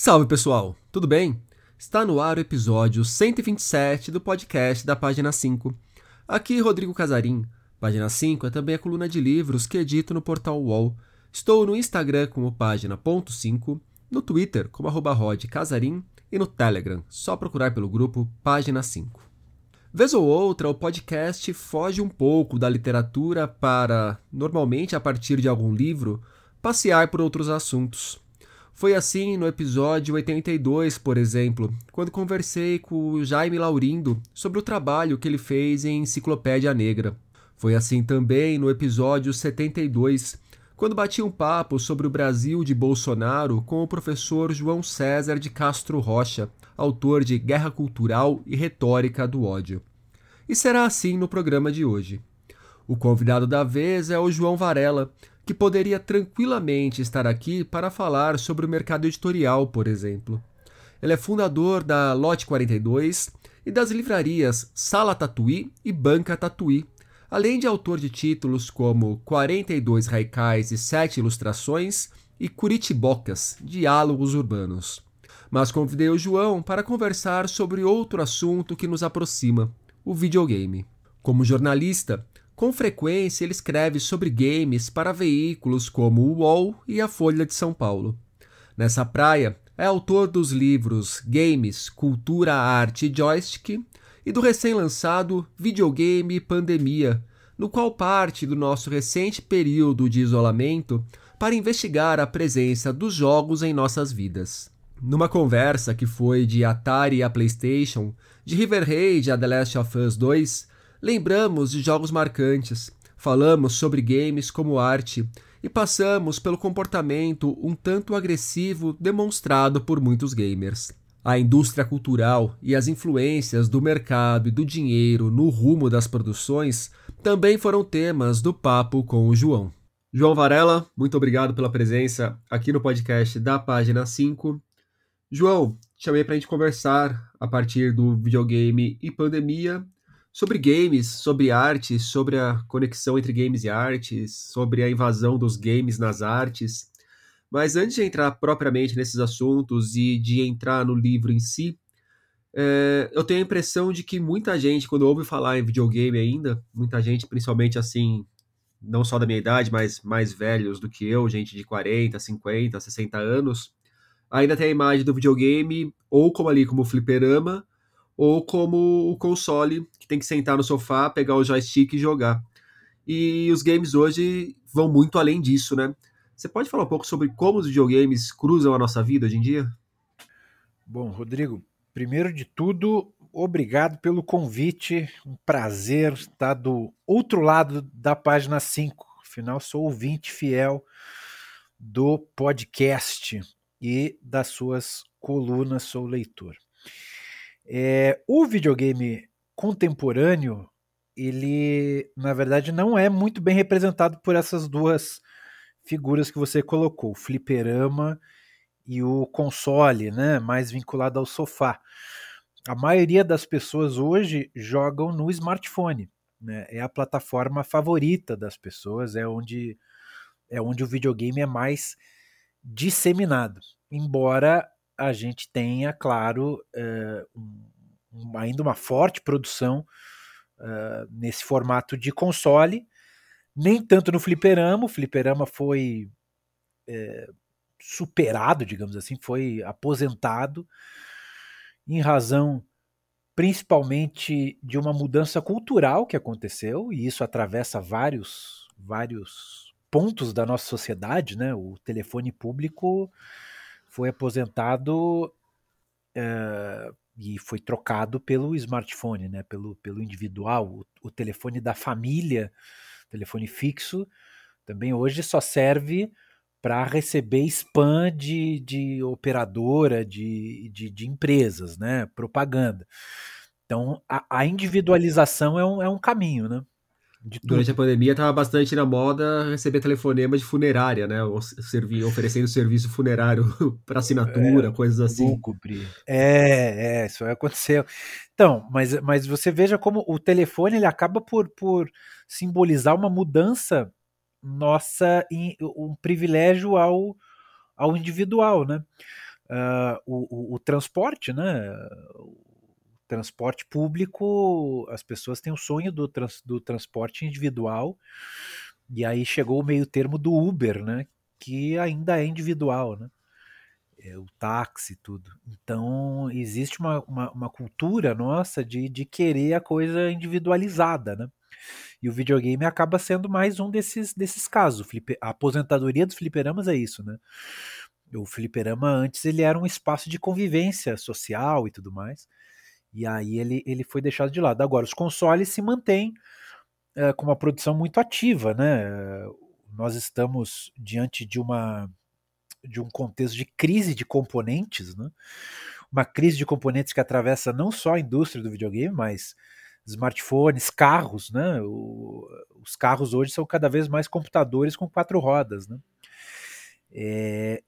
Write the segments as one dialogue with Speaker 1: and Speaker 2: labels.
Speaker 1: Salve pessoal, tudo bem? Está no ar o episódio 127 do podcast da Página 5. Aqui Rodrigo Casarim. Página 5 é também a coluna de livros que edito no portal UOL. Estou no Instagram como página.5, no Twitter como arroba Casarim e no Telegram, só procurar pelo grupo Página 5. Vez ou outra, o podcast foge um pouco da literatura para, normalmente a partir de algum livro, passear por outros assuntos. Foi assim no episódio 82, por exemplo, quando conversei com o Jaime Laurindo sobre o trabalho que ele fez em Enciclopédia Negra. Foi assim também no episódio 72, quando bati um papo sobre o Brasil de Bolsonaro com o professor João César de Castro Rocha, autor de Guerra Cultural e Retórica do Ódio. E será assim no programa de hoje. O convidado da vez é o João Varela, que poderia tranquilamente estar aqui para falar sobre o mercado editorial, por exemplo. Ele é fundador da Lote 42 e das livrarias Sala Tatuí e Banca Tatuí, além de autor de títulos como 42 Raicais e 7 Ilustrações e Curitibocas, Diálogos Urbanos. Mas convidei o João para conversar sobre outro assunto que nos aproxima, o videogame. Como jornalista, com frequência, ele escreve sobre games para veículos como o UOL e a Folha de São Paulo. Nessa praia, é autor dos livros Games, Cultura, Arte e Joystick e do recém-lançado Videogame Pandemia, no qual parte do nosso recente período de isolamento para investigar a presença dos jogos em nossas vidas. Numa conversa que foi de Atari a PlayStation, de River Raid a The Last of Us 2, Lembramos de jogos marcantes, falamos sobre games como arte e passamos pelo comportamento um tanto agressivo demonstrado por muitos gamers. A indústria cultural e as influências do mercado e do dinheiro no rumo das produções também foram temas do papo com o João. João Varela, muito obrigado pela presença aqui no podcast da página 5. João, chamei para a gente conversar a partir do videogame e pandemia sobre games, sobre arte, sobre a conexão entre games e artes, sobre a invasão dos games nas artes. Mas antes de entrar propriamente nesses assuntos e de entrar no livro em si, é, eu tenho a impressão de que muita gente, quando ouve falar em videogame ainda, muita gente, principalmente assim, não só da minha idade, mas mais velhos do que eu, gente de 40, 50, 60 anos, ainda tem a imagem do videogame ou como ali como fliperama, ou como o console, que tem que sentar no sofá, pegar o joystick e jogar. E os games hoje vão muito além disso, né? Você pode falar um pouco sobre como os videogames cruzam a nossa vida hoje em dia?
Speaker 2: Bom, Rodrigo, primeiro de tudo, obrigado pelo convite. Um prazer estar do outro lado da página 5. Afinal, sou ouvinte fiel do podcast e das suas colunas, sou leitor. É, o videogame contemporâneo, ele, na verdade, não é muito bem representado por essas duas figuras que você colocou, o fliperama e o console, né, mais vinculado ao sofá. A maioria das pessoas hoje jogam no smartphone, né? É a plataforma favorita das pessoas, é onde é onde o videogame é mais disseminado. Embora a gente tenha, claro, uh, um, ainda uma forte produção uh, nesse formato de console, nem tanto no fliperama, o fliperama foi é, superado, digamos assim, foi aposentado em razão principalmente de uma mudança cultural que aconteceu, e isso atravessa vários, vários pontos da nossa sociedade, né? O telefone público foi aposentado é, e foi trocado pelo smartphone, né? pelo, pelo individual, o, o telefone da família, telefone fixo, também hoje só serve para receber spam de, de operadora, de, de, de, empresas, né? propaganda. Então, a, a individualização é um, é um caminho, né?
Speaker 1: Durante a pandemia estava bastante na moda receber telefonema de funerária, né? Ou servir, oferecendo serviço funerário para assinatura, é, coisas assim.
Speaker 2: É, é, isso aconteceu. Então, mas, mas você veja como o telefone ele acaba por, por simbolizar uma mudança nossa, um privilégio ao, ao individual, né? uh, o, o, o, transporte, né? Transporte público, as pessoas têm o sonho do, trans, do transporte individual, e aí chegou o meio termo do Uber, né? Que ainda é individual, né? É, o táxi tudo. Então, existe uma, uma, uma, cultura nossa de, de querer a coisa individualizada, né? E o videogame acaba sendo mais um desses, desses casos. A aposentadoria dos fliperamas é isso, né? O fliperama antes ele era um espaço de convivência social e tudo mais. E aí ele, ele foi deixado de lado. Agora, os consoles se mantêm é, com uma produção muito ativa, né? Nós estamos diante de uma de um contexto de crise de componentes, né? Uma crise de componentes que atravessa não só a indústria do videogame, mas smartphones, carros, né? O, os carros hoje são cada vez mais computadores com quatro rodas, né? É,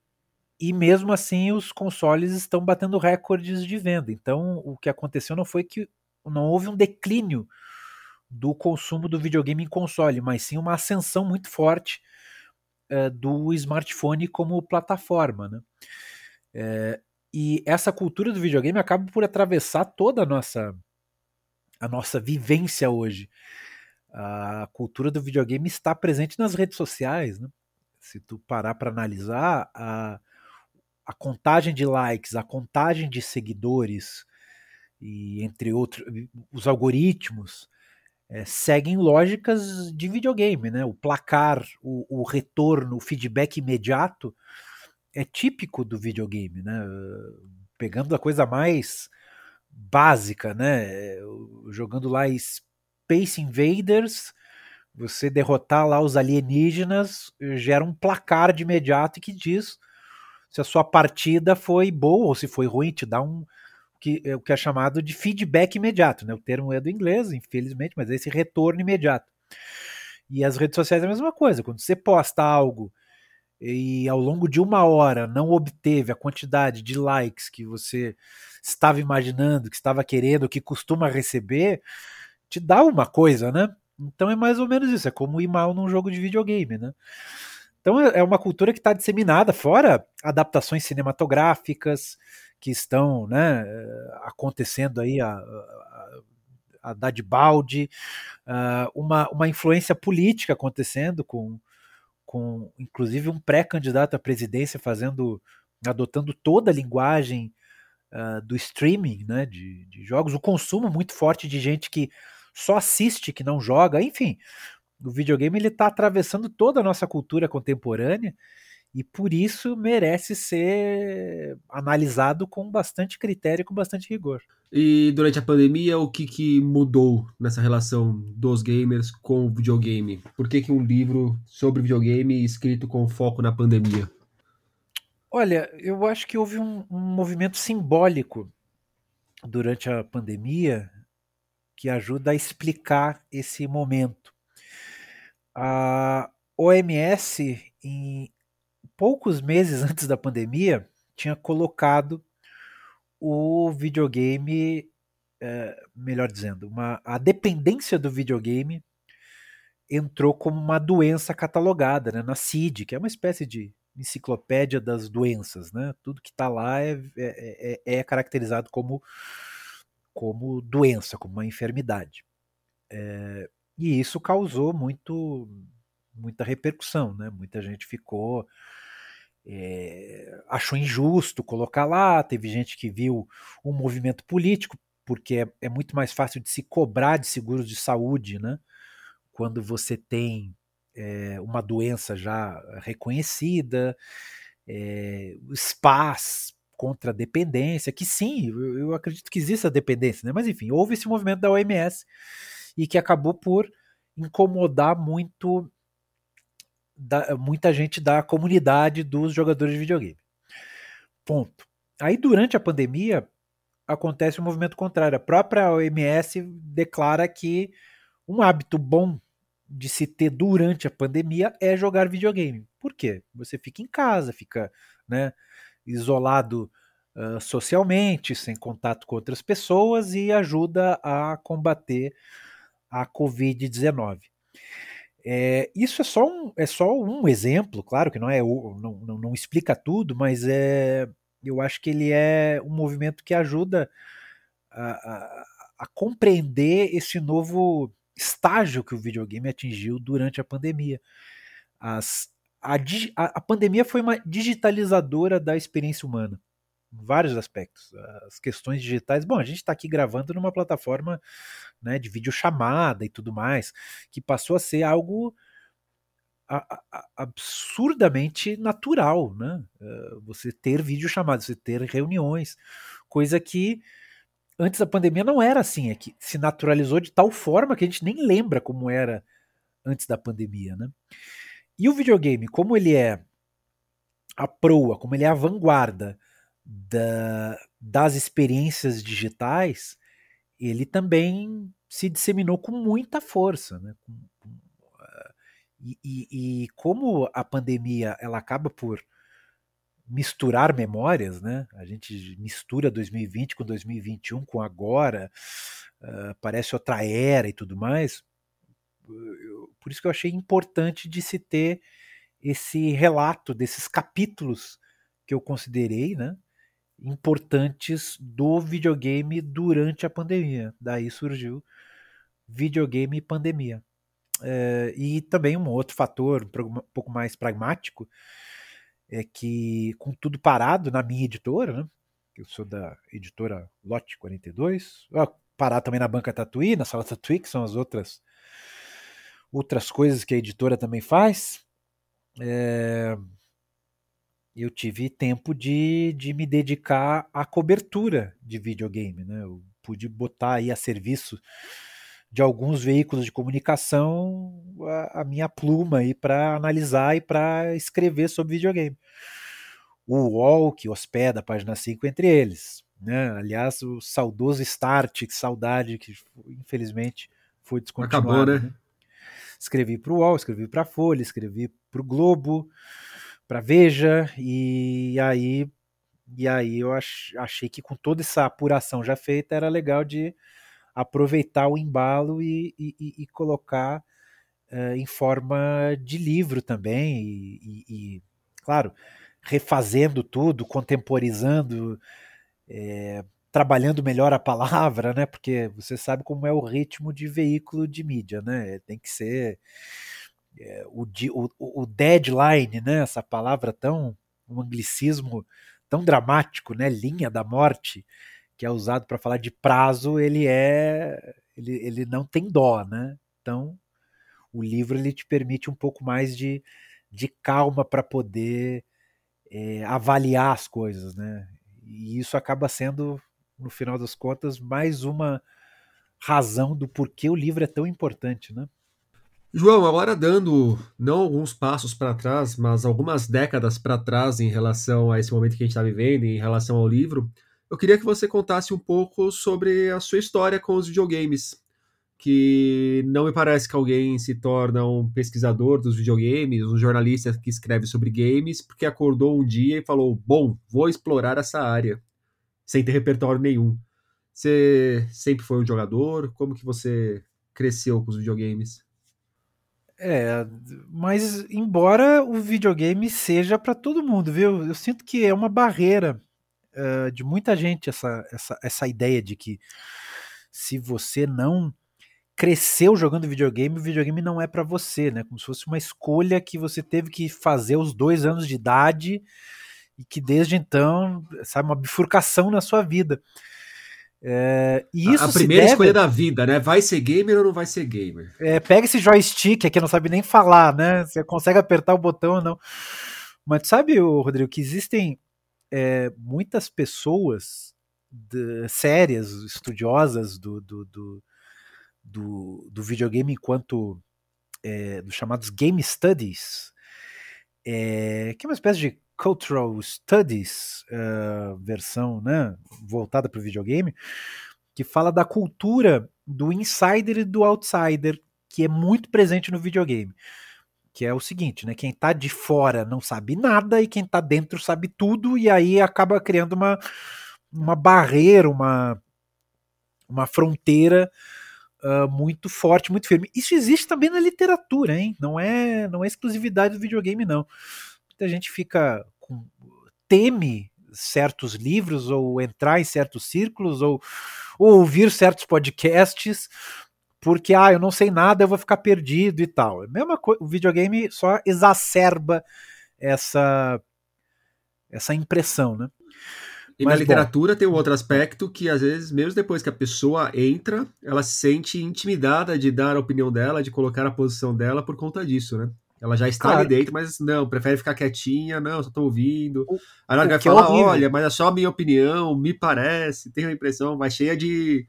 Speaker 2: e mesmo assim os consoles estão batendo recordes de venda. Então o que aconteceu não foi que não houve um declínio do consumo do videogame em console, mas sim uma ascensão muito forte é, do smartphone como plataforma, né? É, e essa cultura do videogame acaba por atravessar toda a nossa a nossa vivência hoje. A cultura do videogame está presente nas redes sociais, né? Se tu parar para analisar a, a contagem de likes, a contagem de seguidores e entre outros os algoritmos é, seguem lógicas de videogame, né? O placar, o, o retorno, o feedback imediato é típico do videogame, né? Pegando a coisa mais básica, né? Jogando lá Space Invaders, você derrotar lá os alienígenas gera um placar de imediato que diz se a sua partida foi boa ou se foi ruim, te dá um que, o que é chamado de feedback imediato, né? O termo é do inglês, infelizmente, mas é esse retorno imediato. E as redes sociais é a mesma coisa. Quando você posta algo e ao longo de uma hora não obteve a quantidade de likes que você estava imaginando, que estava querendo, que costuma receber, te dá uma coisa, né? Então é mais ou menos isso, é como ir mal num jogo de videogame, né? Então é, é uma cultura que está disseminada, fora adaptações cinematográficas que estão né, acontecendo aí a, a, a dar de balde, uh, uma, uma influência política acontecendo com, com inclusive um pré-candidato à presidência fazendo, adotando toda a linguagem uh, do streaming, né, de, de, jogos, o consumo muito forte de gente que só assiste, que não joga, enfim, o videogame ele está atravessando toda a nossa cultura contemporânea e por isso merece ser analisado com bastante critério, com bastante rigor.
Speaker 1: E durante a pandemia, o que, que mudou nessa relação dos gamers com o videogame? Por que, que um livro sobre videogame escrito com foco na pandemia?
Speaker 2: Olha, eu acho que houve um, um movimento simbólico durante a pandemia que ajuda a explicar esse momento. A OMS, em poucos meses antes da pandemia, tinha colocado o videogame, é, melhor dizendo, uma, a dependência do videogame entrou como uma doença catalogada né, na CID, que é uma espécie de enciclopédia das doenças. Né? Tudo que está lá é, é, é, é, caracterizado como, como doença, como uma enfermidade. É, e isso causou muito, muita repercussão. Né? Muita gente ficou é, achou injusto colocar lá, teve gente que viu um movimento político, porque é, é, muito mais fácil de se cobrar de seguros de saúde, né? Quando você tem é, uma doença já reconhecida, é, spas contra a dependência, que sim, eu, eu acredito que existe a dependência, né? Mas enfim, houve esse movimento da OMS e que acabou por incomodar muito da, muita gente da comunidade dos jogadores de videogame. Ponto. Aí, durante a pandemia, acontece um movimento contrário. A própria OMS declara que um hábito bom de se ter durante a pandemia é jogar videogame. Por quê? Você fica em casa, fica né, isolado uh, socialmente, sem contato com outras pessoas e ajuda a combater a Covid-19. É, isso é só, um, é só um exemplo, claro que não é não, não, não explica tudo, mas é, Eu acho que ele é um movimento que ajuda a, a, a compreender esse novo estágio que o videogame atingiu durante a pandemia. As, a, a, pandemia foi uma digitalizadora da experiência humana, vários aspectos. As questões digitais, bom, a gente está aqui gravando numa plataforma né, de videochamada e tudo mais, que passou a ser algo absurdamente natural, né? Uh, você ter videochamadas, você ter reuniões, coisa que antes da pandemia não era assim, é que se naturalizou de tal forma que a gente nem lembra como era antes da pandemia, né? E o videogame, como ele é a proa, como ele é a vanguarda da, das experiências digitais, ele também se disseminou com muita força. Né? E, e, e, como a pandemia ela acaba por misturar memórias, né? A gente mistura 2020 com 2021 com agora, uh, parece outra era e tudo mais por isso que eu achei importante de se ter esse relato desses capítulos que eu considerei, né, importantes do videogame durante a pandemia. Daí surgiu videogame pandemia. É, e também um outro fator, um pouco mais pragmático, é que com tudo parado na minha editora, né, eu sou da editora Lote 42, parar também na banca Tatuí, na sala Tatuí, que são as outras outras coisas que a editora também faz, é, eu tive tempo de, de me dedicar à cobertura de videogame. Né? Eu pude botar aí a serviço de alguns veículos de comunicação a, a minha pluma aí para analisar e para escrever sobre videogame. O UOL, que hospeda a página 5 entre eles. Né? Aliás, o saudoso Start, que saudade, que infelizmente foi descontinuado. Acabou, né? né? Escrevi para o UOL, escrevi para a Folha, escrevi para o Globo, para Veja, e aí, e aí eu ach, achei que com toda essa apuração já feita era legal de aproveitar o embalo e, e, e colocar uh, em forma de livro também, e, e claro, refazendo tudo, contemporizando. É, trabalhando melhor a palavra, né? Porque você sabe como é o ritmo de veículo de mídia, né? Tem que ser é, o, o, o, deadline, né? Essa palavra tão um anglicismo tão dramático, né? Linha da morte que é usado para falar de prazo, ele é ele, ele não tem dó, né? Então o livro ele te permite um pouco mais de, de calma para poder é, avaliar as coisas, né? E isso acaba sendo no final das contas, mais uma razão do porquê o livro é tão importante, né?
Speaker 1: João, agora dando não alguns passos para trás, mas algumas décadas para trás em relação a esse momento que a gente está vivendo, em relação ao livro, eu queria que você contasse um pouco sobre a sua história com os videogames, que não me parece que alguém se torna um pesquisador dos videogames, um jornalista que escreve sobre games, porque acordou um dia e falou: Bom, vou explorar essa área sem ter repertório nenhum. Você sempre foi um jogador? Como que você cresceu com os videogames?
Speaker 2: É, mas embora o videogame seja para todo mundo, viu? Eu sinto que é uma barreira uh, de muita gente essa, essa, essa ideia de que se você não cresceu jogando videogame, o videogame não é para você, né? Como se fosse uma escolha que você teve que fazer aos dois anos de idade e que desde então, sabe, uma bifurcação na sua vida. É, e isso
Speaker 1: a, primeira deve... escolha da vida, né? Vai ser gamer ou não vai ser gamer?
Speaker 2: É, pega esse joystick aqui, não sabe nem falar, né? Você consegue apertar o botão ou não. Mas sabe, Rodrigo, que existem é, muitas pessoas de, sérias, estudiosas do, do, do, do, do videogame enquanto é, dos chamados game studies, é, que é uma espécie de Cultural Studies, uh, versão né, voltada para o videogame, que fala da cultura do insider e do outsider, que é muito presente no videogame. Que é o seguinte, né? Quem está de fora não sabe nada e quem está dentro sabe tudo, e aí acaba criando uma, uma barreira, uma, uma fronteira uh, muito forte, muito firme. Isso existe também na literatura, hein? Não é, não é exclusividade do videogame, não muita gente fica com, teme certos livros, ou entrar em certos círculos, ou, ou ouvir certos podcasts, porque ah, eu não sei nada, eu vou ficar perdido e tal. É mesma coisa, o videogame só exacerba essa essa impressão, né?
Speaker 1: E Mas, na literatura bom, tem um outro aspecto que, às vezes, mesmo depois que a pessoa entra, ela se sente intimidada de dar a opinião dela, de colocar a posição dela por conta disso, né? Ela já está claro. ali dentro, mas não, prefere ficar quietinha, não, só tô ouvindo. O, Aí ela vai falar, é olha, mas é só a minha opinião, me parece, tenho a impressão, vai cheia de,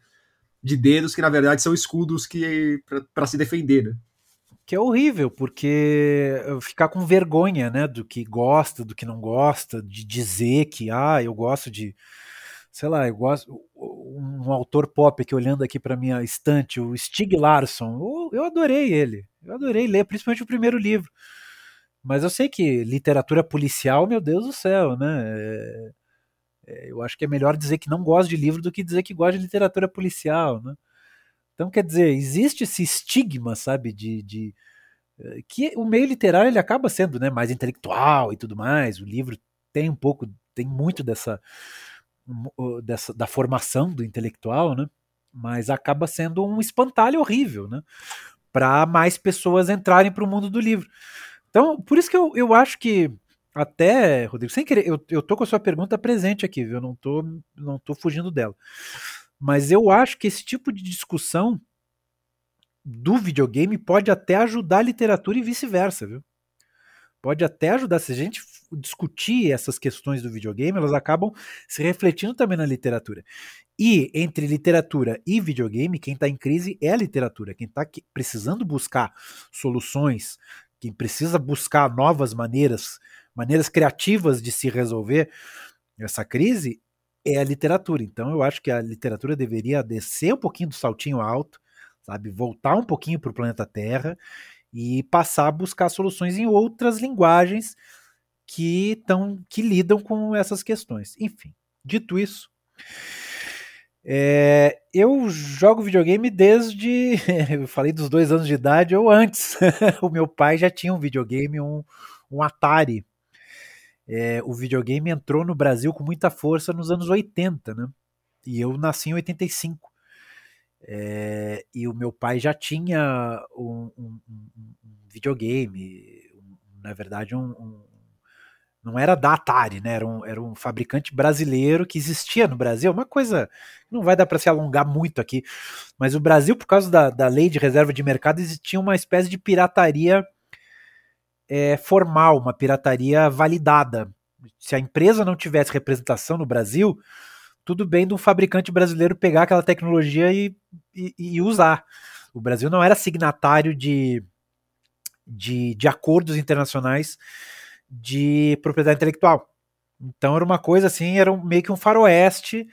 Speaker 1: de dedos que, na verdade, são escudos que para se defender, né?
Speaker 2: que é horrível, porque ficar com vergonha, né, do que gosta, do que não gosta, de dizer que, ah, eu gosto de, sei lá, eu gosto, um autor pop aqui olhando aqui para minha estante, o Stig Larsson, eu adorei ele, eu adorei ler, principalmente o primeiro livro, mas eu sei que literatura policial, meu Deus do céu, né, é, é, eu acho que é melhor dizer que não gosta de livro do que dizer que gosta de literatura policial, né, então, quer dizer, existe esse estigma, sabe, de, de eh, que o meio literário ele acaba sendo né, mais intelectual e tudo mais. O livro tem um pouco, tem muito dessa, dessa da formação do intelectual, né? Mas acaba sendo um espantalho horrível, né? Para mais pessoas entrarem para o mundo do livro. Então, por isso que eu, eu acho que até, Rodrigo, sem querer, eu, eu tô com a sua pergunta presente aqui, viu? Eu não tô, não tô fugindo dela. Mas eu acho que esse tipo de discussão do videogame pode até ajudar a literatura e vice-versa, viu? Pode até ajudar. Se a gente discutir essas questões do videogame, elas acabam se refletindo também na literatura. E entre literatura e videogame, quem está em crise é a literatura. Quem está precisando buscar soluções, quem precisa buscar novas maneiras, maneiras criativas de se resolver essa crise, é a literatura. Então eu acho que a literatura deveria descer um pouquinho do saltinho alto, sabe, voltar um pouquinho para o planeta Terra e passar a buscar soluções em outras linguagens que estão que lidam com essas questões. Enfim, dito isso, é, eu jogo videogame desde. Eu falei dos dois anos de idade ou antes. o meu pai já tinha um videogame, um, um Atari é, o videogame entrou no Brasil com muita força nos anos 80, né? E eu nasci em 85. É, e o meu pai já tinha um, um, um videogame, na verdade, um, não era da Atari, né? Era um, era um fabricante brasileiro que existia no Brasil. Uma coisa não vai dar para se alongar muito aqui, mas o Brasil, por causa da, da lei de reserva de mercado, existia uma espécie de pirataria é, formal, uma pirataria validada. Se a empresa não tivesse representação no Brasil, tudo bem de um fabricante brasileiro pegar aquela tecnologia e, e, e usar. O Brasil não era signatário de, de, de acordos internacionais de propriedade intelectual. Então era uma coisa assim, era meio que um faroeste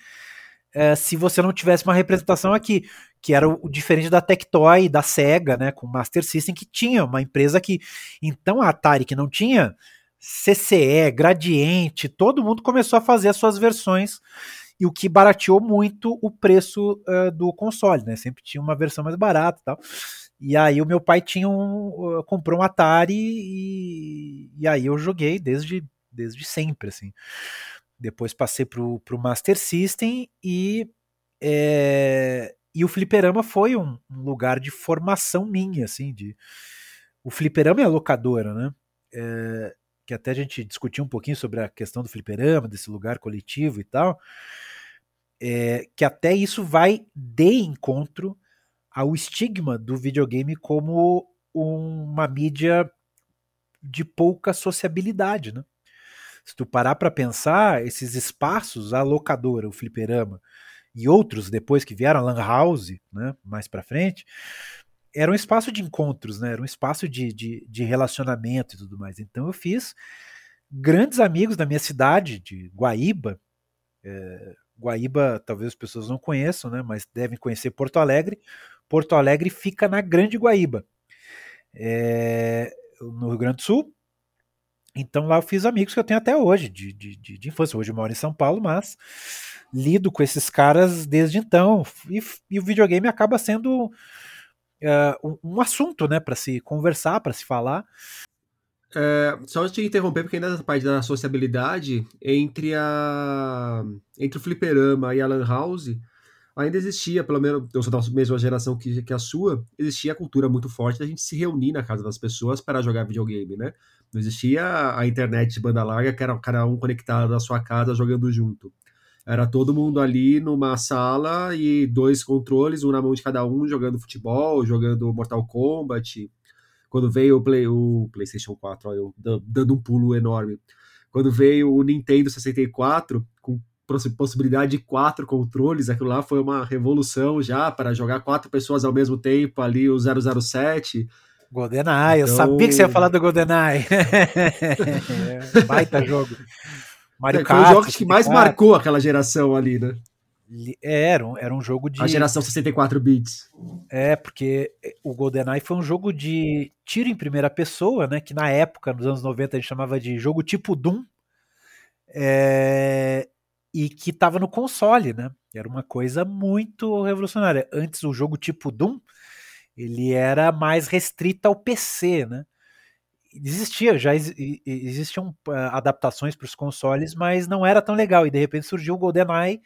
Speaker 2: é, se você não tivesse uma representação aqui que era o diferente da Tectoy, da Sega, né, com Master System, que tinha uma empresa que. Então a Atari, que não tinha CCE, Gradiente, todo mundo começou a fazer as suas versões, e o que barateou muito o preço uh, do console, né? Sempre tinha uma versão mais barata e tal. E aí o meu pai tinha um, uh, comprou um Atari e, e aí eu joguei desde, desde sempre, assim. Depois passei pro, pro Master System e é, e o fliperama foi um, um, lugar de formação minha, assim, de... O fliperama é a locadora, né? É, que até a gente discutiu um pouquinho sobre a questão do fliperama, desse lugar coletivo e tal, é, que até isso vai de encontro ao estigma do videogame como uma mídia de pouca sociabilidade, né? Se tu parar para pensar, esses espaços, a locadora, o fliperama, e outros depois que vieram, a Lan House, né, mais para frente, era um espaço de encontros, né, era um espaço de, de, de relacionamento e tudo mais. Então eu fiz grandes amigos da minha cidade, de Guaíba. É, Guaíba, talvez as pessoas não conheçam, né, mas devem conhecer Porto Alegre. Porto Alegre fica na Grande Guaíba, é, no Rio Grande do Sul. Então lá eu fiz amigos que eu tenho até hoje, de, de, de, de infância. Hoje eu moro em São Paulo, mas lido com esses caras desde então. E, e o videogame acaba sendo uh, um, assunto, né, para se conversar, para se falar.
Speaker 1: É, só te interromper, porque ainda nessa parte da sociabilidade, entre a entre o fliperama e a lan house, ainda existia, pelo menos eu sou da mesma geração que, que a sua, existia a cultura muito forte da gente se reunir na casa das pessoas para jogar videogame, né? Não existia a internet de banda larga, que era cada um conectado na sua casa jogando junto. Era todo mundo ali numa sala e dois controles, um na mão de cada um, jogando futebol, jogando Mortal Kombat. Quando veio o, Play, o PlayStation 4, ó, eu dando um pulo enorme. Quando veio o Nintendo 64, com possibilidade de quatro controles, aquilo lá foi uma revolução já para jogar quatro pessoas ao mesmo tempo ali, o 007.
Speaker 2: GoldenEye, então... eu sabia que você ia falar do GoldenEye. Baita jogo.
Speaker 1: Mario é, Kart. Foi o jogo que mais marcou aquela geração ali, né?
Speaker 2: É, era, um, era um jogo de.
Speaker 1: A geração 64 bits.
Speaker 2: É, porque o GoldenEye foi um jogo de tiro em primeira pessoa, né? Que na época, nos anos 90, a gente chamava de jogo tipo Doom. É, e que estava no console, né? Era uma coisa muito revolucionária. Antes o jogo tipo Doom, ele era mais restrito ao PC, né? Existia, já existiam uh, adaptações para os consoles, mas não era tão legal. E de repente surgiu o GoldenEye,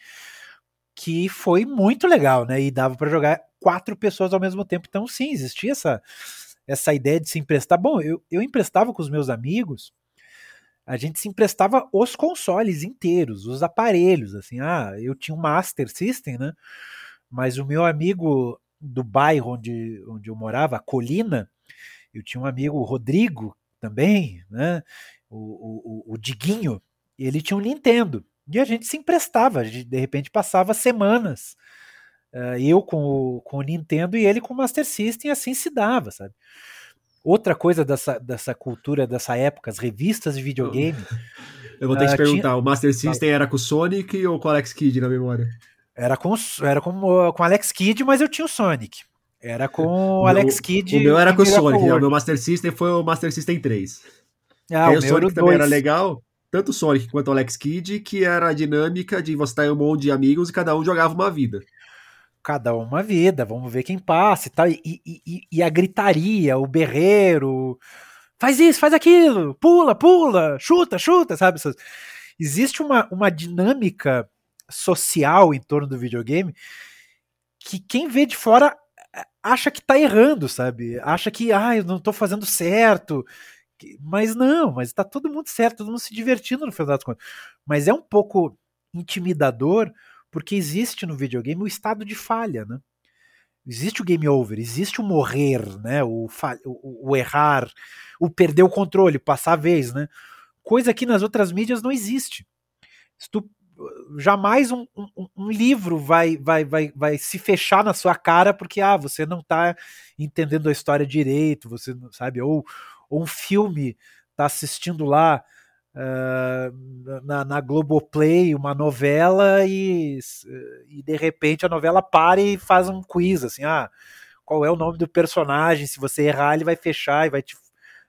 Speaker 2: que foi muito legal, né? E dava para jogar quatro pessoas ao mesmo tempo. Então, sim, existia essa, essa ideia de se emprestar. Bom, eu, eu emprestava com os meus amigos a gente se emprestava os consoles inteiros, os aparelhos, assim, ah, eu tinha um Master System, né? Mas o meu amigo do bairro onde, onde eu morava, Colina, eu tinha um amigo, o Rodrigo, também, né? O, o, o Diguinho, ele tinha um Nintendo. E a gente se emprestava, a gente, de repente passava semanas. Uh, eu com o, com o Nintendo e ele com o Master System, assim se dava, sabe? Outra coisa dessa, dessa cultura, dessa época, as revistas de videogame.
Speaker 1: Eu vou ter que uh, perguntar, tinha... o Master System era com o Sonic ou com o Alex Kidd na memória?
Speaker 2: Era com, era com, com o Alex Kidd, mas eu tinha o Sonic. Era com o Alex Kidd.
Speaker 1: O meu era com o Sonic, o meu Master System foi o Master System 3. Ah, o, o Sonic também dois. era legal, tanto o Sonic quanto o Alex Kidd, que era a dinâmica de você estar em um monte de amigos e cada um jogava uma vida
Speaker 2: cada uma vida, vamos ver quem passa e tal. E, e, e, a gritaria, o berreiro, faz isso, faz aquilo, pula, pula, chuta, chuta, sabe? Existe uma, uma dinâmica social em torno do videogame que quem vê de fora acha que tá errando, sabe? Acha que, ah, eu não tô fazendo certo. Mas não, mas tá todo mundo certo, todo mundo se divertindo no final das contas. Mas é um pouco intimidador porque existe no videogame o estado de falha, né? Existe o game over, existe o morrer, né? O, o, o errar, o perder o controle, passar a vez, né? Coisa que nas outras mídias não existe. Tu, jamais um, um, um, livro vai, vai, vai, vai se fechar na sua cara porque ah, você não está entendendo a história direito, você sabe, ou, ou um filme tá assistindo lá uh, na, na Globoplay uma novela e, e de repente a novela para e faz um quiz, assim, ah, qual é o nome do personagem, se você errar ele vai fechar e vai te,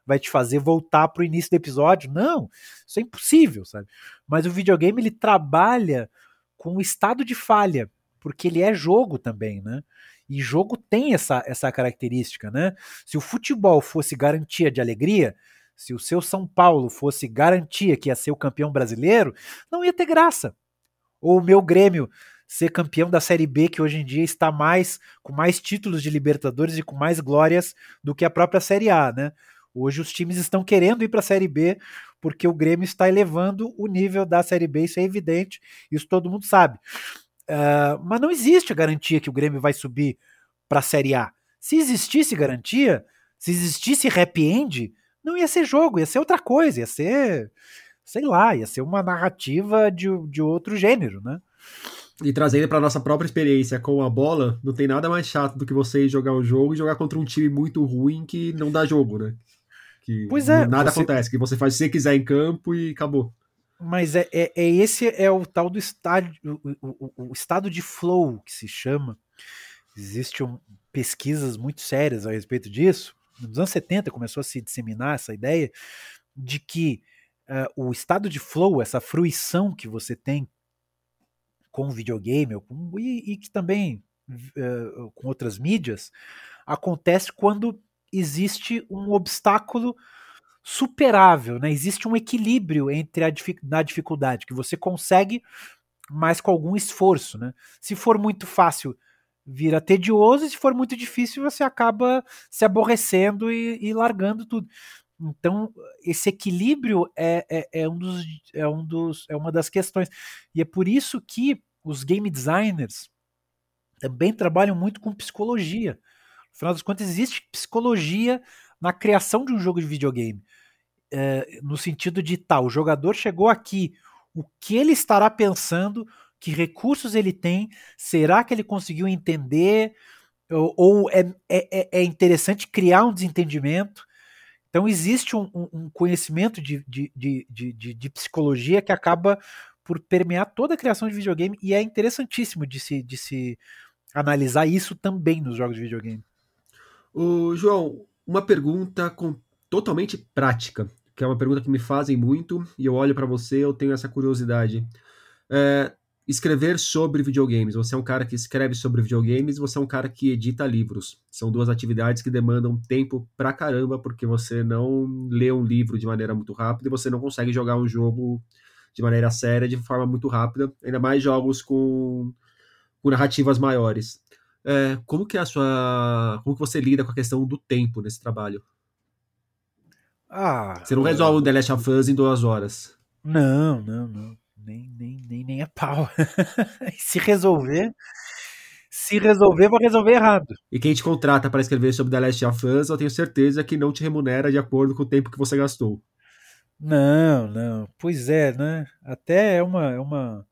Speaker 2: vai te fazer voltar para o início do episódio. Não, isso é impossível, sabe? Mas o videogame ele trabalha com o estado de falha, porque ele é jogo também, né? E jogo tem essa, essa característica, né? Se o futebol fosse garantia de alegria, se o seu São Paulo fosse garantia que ia ser o campeão brasileiro, não ia ter graça. Ou o meu Grêmio ser campeão da Série B, que hoje em dia está mais com mais títulos de Libertadores e com mais glórias do que a própria Série A, né? Hoje os times estão querendo ir para a Série B porque o Grêmio está elevando o nível da Série B, isso é evidente, isso todo mundo sabe. Uh, mas não existe a garantia que o Grêmio vai subir para a Série A. Se existisse garantia, se existisse happy end, não ia ser jogo, ia ser outra coisa, ia ser, sei lá, ia ser uma narrativa de, de outro gênero, né?
Speaker 1: E trazendo para nossa própria experiência com a bola, não tem nada mais chato do que você jogar um jogo e jogar contra um time muito ruim que não dá jogo, né? Que
Speaker 2: pois é,
Speaker 1: nada você... acontece, que você faz o que você quiser em campo e acabou.
Speaker 2: Mas é, é, é esse é o tal do estádio, o, o, o, estado de flow que se chama. Existem pesquisas muito sérias a respeito disso nos anos 70 começou a se disseminar essa ideia de que uh, o estado de flow, essa fruição que você tem com o videogame com, e, e, que também uh, com outras mídias, acontece quando existe um obstáculo superável, né? Existe um equilíbrio entre a na dificuldade que você consegue, mas com algum esforço, né? Se for muito fácil, vira tedioso, e se for muito difícil, você acaba se aborrecendo e, e largando tudo. Então, esse equilíbrio é, é, é, um dos, é, um dos, é uma das questões. E é por isso que os game designers também trabalham muito com psicologia. No final das contas, existe psicologia na criação de um jogo de videogame. É, no sentido de tal, tá, o jogador chegou aqui, o que ele estará pensando, que recursos ele tem, será que ele conseguiu entender, ou, ou é, é, é, é interessante criar um desentendimento. Então existe um, um conhecimento de, de, de, de, psicologia que acaba por permear toda a criação de videogame e é interessantíssimo de se, de se analisar isso também nos jogos de videogame.
Speaker 1: O João, uma pergunta com, totalmente prática, que é uma pergunta que me fazem muito e eu olho para você, eu tenho essa curiosidade. É, escrever sobre videogames. Você é um cara que escreve sobre videogames, você é um cara que edita livros. São duas atividades que demandam tempo pra caramba, porque você não lê um livro de maneira muito rápida e você não consegue jogar um jogo de maneira séria, de forma muito rápida, ainda mais jogos com, com narrativas maiores. É, como que é a sua. Como que você lida com a questão do tempo nesse trabalho?
Speaker 2: Ah,
Speaker 1: você não resolve o The Last of Us em duas horas.
Speaker 2: Não, não, não nem, nem, nem, nem a pau. se resolver, se resolver, vai resolver errado.
Speaker 1: E quem te contrata para escrever sobre The Last of Us, eu tenho certeza que não te remunera de acordo com o tempo que você gastou.
Speaker 2: Não, não. Pois é, né? Até é uma, é uma,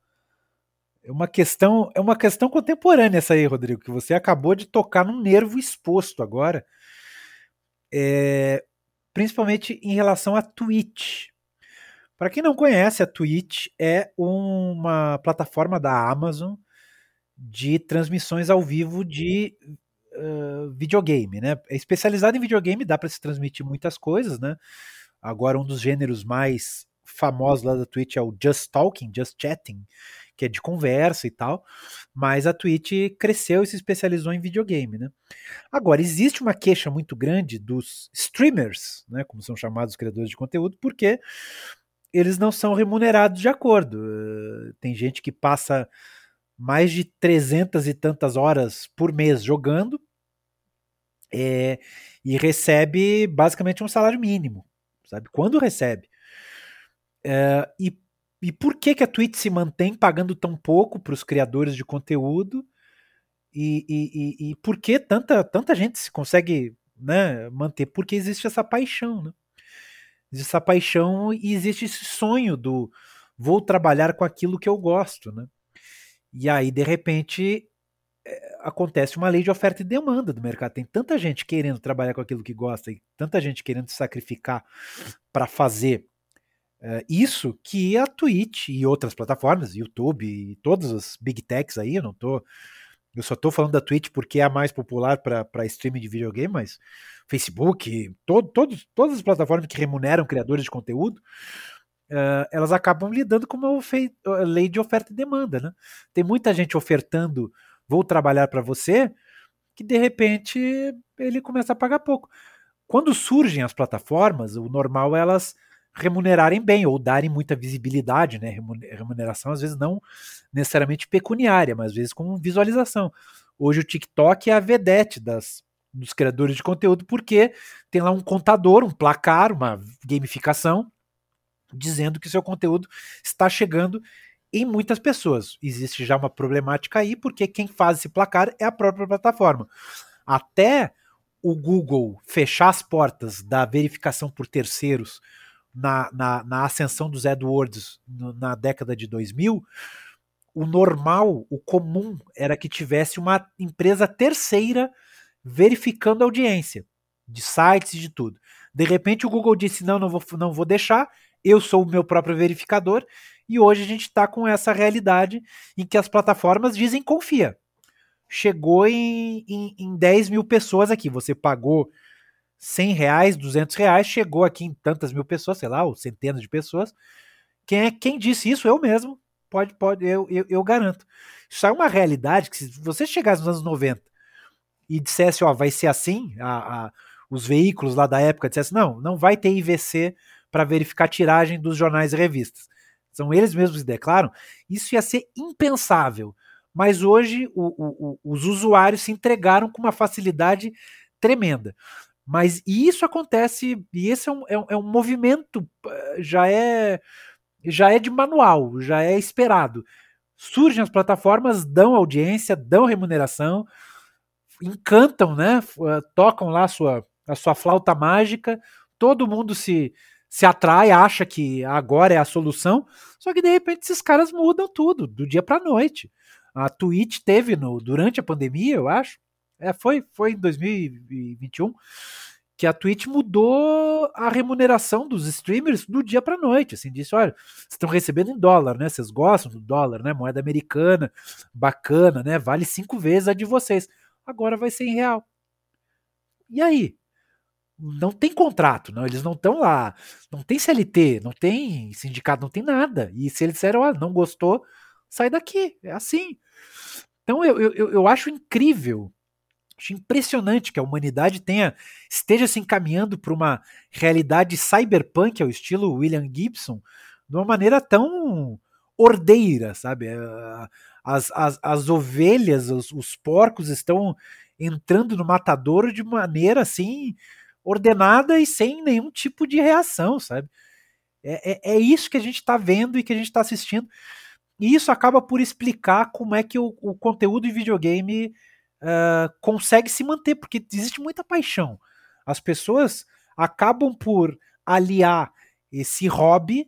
Speaker 2: é uma questão, é uma questão contemporânea essa aí, Rodrigo, que você acabou de tocar num nervo exposto agora. É, principalmente em relação a Twitch. Para quem não conhece, a Twitch é uma plataforma da Amazon de transmissões ao vivo de uh, videogame, né? É especializada em videogame, dá para se transmitir muitas coisas, né? Agora um dos gêneros mais famosos lá da Twitch é o Just Talking, Just Chatting, que é de conversa e tal, mas a Twitch cresceu e se especializou em videogame, né? Agora, existe uma queixa muito grande dos streamers, né, como são chamados os criadores de conteúdo, porque eles não são remunerados de acordo. Uh, tem gente que passa mais de 300 e tantas horas por mês jogando é, e recebe basicamente um salário mínimo, sabe? Quando recebe. É, e, e por que, que a Twitch se mantém pagando tão pouco para os criadores de conteúdo? E, e, e, e, por que tanta, tanta gente se consegue né, manter? Porque existe essa paixão, né? Essa paixão e existe esse sonho do vou trabalhar com aquilo que eu gosto, né? E aí, de repente, é, acontece uma lei de oferta e demanda do mercado. Tem tanta gente querendo trabalhar com aquilo que gosta e tanta gente querendo se sacrificar para fazer é, isso que a Twitch e outras plataformas, YouTube e todas as big techs aí, eu não tô eu só estou falando da Twitch porque é a mais popular para streaming de videogame, mas Facebook, todo, todas as plataformas que remuneram criadores de conteúdo, uh, elas acabam lidando com uma lei de oferta e demanda. Né? Tem muita gente ofertando, vou trabalhar para você, que de repente ele começa a pagar pouco. Quando surgem as plataformas, o normal é elas remunerarem bem ou darem muita visibilidade, né? Remuneração às vezes não necessariamente pecuniária, mas às vezes com visualização. Hoje o TikTok é a vedete das, dos criadores de conteúdo porque tem lá um contador, um placar, uma gamificação dizendo que seu conteúdo está chegando em muitas pessoas. Existe já uma problemática aí porque quem faz esse placar é a própria plataforma. Até o Google fechar as portas da verificação por terceiros na, na, na ascensão dos AdWords no, na década de 2000, o normal, o comum, era que tivesse uma empresa terceira verificando a audiência de sites e de tudo. De repente o Google disse: não, não vou, não vou deixar, eu sou o meu próprio verificador, e hoje a gente está com essa realidade em que as plataformas dizem confia. Chegou em, em, em 10 mil pessoas aqui, você pagou 100 reais, 200 reais, chegou aqui em tantas mil pessoas, sei lá, ou centenas de pessoas. Quem é quem disse isso? Eu mesmo. Pode, pode, eu, eu, eu garanto. Isso é uma realidade que se você chegasse nos anos 90 e dissesse, ó, vai ser assim, a, a os veículos lá da época dissessem: não, não vai ter IVC para verificar a tiragem dos jornais e revistas. São eles mesmos que declaram. Isso ia ser impensável. Mas hoje o, o, os usuários se entregaram com uma facilidade tremenda. Mas isso acontece, e esse é um, é é um movimento, eh, já é, já é de manual, já é esperado. Surgem as plataformas, dão audiência, dão remuneração, encantam, né? Eh, tocam lá a sua, a sua flauta mágica, todo mundo se, se atrai, acha que agora é a solução, só que de repente esses caras mudam tudo, do dia para noite. A Twitch teve no, durante a pandemia, eu acho, é, foi, foi em 2021 que a Twitch mudou a remuneração dos streamers do dia para noite. Assim, disse: olha, vocês estão recebendo em dólar, né? Vocês gostam do dólar, né? Moeda americana, bacana, né? Vale cinco vezes a de vocês. Agora vai ser em real. E aí? não tem contrato, não, eles não estão lá, não tem CLT, não tem sindicato, não tem nada. E se eles disseram, ah, não gostou, sai daqui, é assim. Então eu, eu, eu acho incrível, acho impressionante que a humanidade tenha esteja se encaminhando para uma realidade cyberpunk ao estilo William Gibson, de uma maneira tão ordeira, sabe? Eh, as, as, as ovelhas, os, os porcos estão entrando no matador de maneira assim ordenada e sem nenhum tipo de reação, sabe? É, é, é isso que a gente está vendo e que a gente está assistindo. E isso acaba por explicar como é que o, o conteúdo de videogame uh, consegue se manter, porque existe muita paixão. As pessoas acabam por aliar esse hobby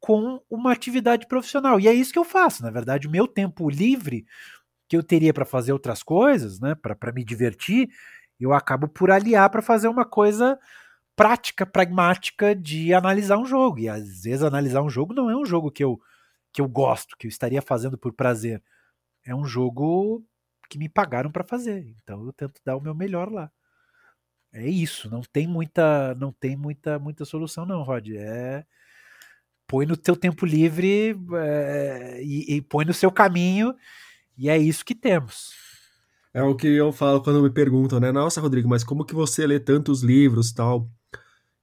Speaker 2: com uma atividade profissional. E é isso que eu faço. Na verdade, o meu tempo livre que eu teria para fazer outras coisas, né, para me divertir, eu acabo por aliar para fazer uma coisa prática, pragmática de analisar um jogo. E às vezes analisar um jogo não é um jogo que eu, que eu gosto, que eu estaria fazendo por prazer. É um jogo que me pagaram para fazer. Então eu tento dar o meu melhor lá. É isso, não tem muita, não tem muita, muita solução não, Rod. É põe no teu tempo livre é, e, e põe no seu caminho e é isso que temos.
Speaker 1: É o que eu falo quando me perguntam, né? Nossa, Rodrigo, mas como que você lê tantos livros tal?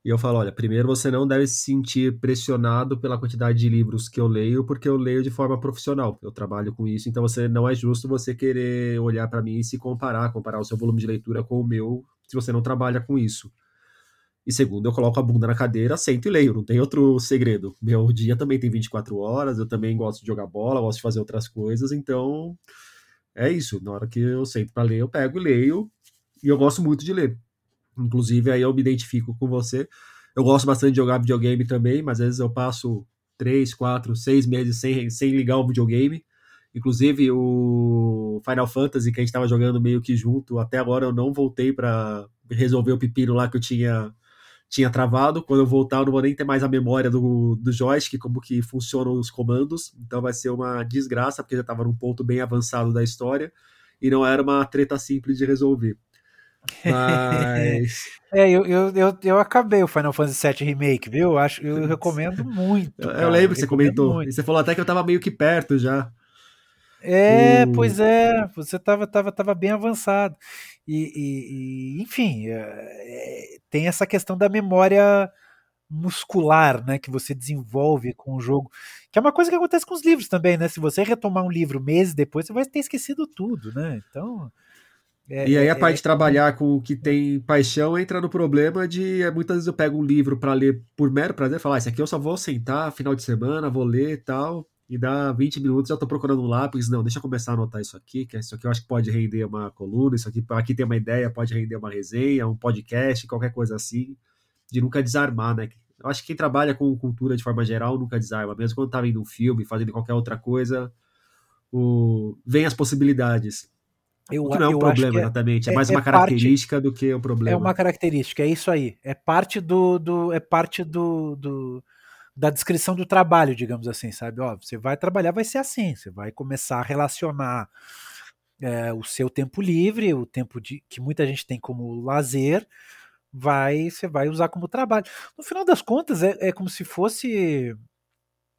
Speaker 1: E eu falo, olha, primeiro você não deve se sentir pressionado pela quantidade de livros que eu leio, porque eu leio de forma profissional. Eu trabalho com isso, então você não é justo você querer olhar para mim e se comparar, comparar o seu volume de leitura com o meu, se você não trabalha com isso. E segundo, eu coloco a bunda na cadeira, sento e leio, não tem outro segredo. Meu dia também tem 24 horas, eu também gosto de jogar bola, gosto de fazer outras coisas, então é isso. Na hora que eu sento para ler, eu pego e leio. E eu gosto muito de ler. Inclusive, aí eu me identifico com você. Eu gosto bastante de jogar videogame também, mas às vezes eu passo três, quatro, seis meses sem, sem ligar o videogame. Inclusive, o Final Fantasy que a gente estava jogando meio que junto, até agora eu não voltei para resolver o pepino lá que eu tinha tinha travado. Quando eu voltar, eu não vou nem ter mais a memória do, do joystick, como que funcionam os comandos. Então vai ser uma desgraça, porque já estava num ponto bem avançado da história e não era uma treta simples de resolver. Mas.
Speaker 2: é, eu, eu, eu, eu, acabei o Final Fantasy VII Remake, viu? Eu, acho, eu recomendo muito.
Speaker 1: Cara. Eu lembro que você comentou. Muito. E você falou até que eu tava meio que perto já.
Speaker 2: É, pois é, você tava, tava, tava bem avançado. E, e, e enfim, é, tem essa questão da memória muscular, né, que você desenvolve com o jogo, que é uma coisa que acontece com os livros também, né? Se você retomar um livro meses depois, você vai ter esquecido tudo, né? Então,
Speaker 1: é, e aí a é, parte é, de trabalhar com o que tem paixão entra no problema de é, muitas vezes eu pego um livro para ler por mero prazer, falar, ah, esse aqui eu só vou sentar final de semana, vou ler e tal e dá 20 minutos já estou procurando um lápis. Não, deixa eu começar a anotar isso aqui, que isso aqui eu acho que pode render uma coluna, isso aqui, aqui tem uma ideia, pode render uma resenha, um podcast, qualquer coisa assim, de nunca desarmar, né? Eu acho que quem trabalha com cultura de forma geral nunca desarma, mesmo quando tá vendo um filme, fazendo qualquer outra coisa, o... vem as possibilidades. Eu, que não é um problema, é, exatamente. É, é mais uma característica parte, do que um problema.
Speaker 2: É uma característica, é isso aí. É parte do. do é parte do, do da descrição do trabalho, digamos assim, sabe? Ó, você vai trabalhar, vai ser assim, você vai começar a relacionar é, o seu tempo livre, o tempo de, que muita gente tem como lazer, vai você vai usar como trabalho. No final das contas, é, é como se fosse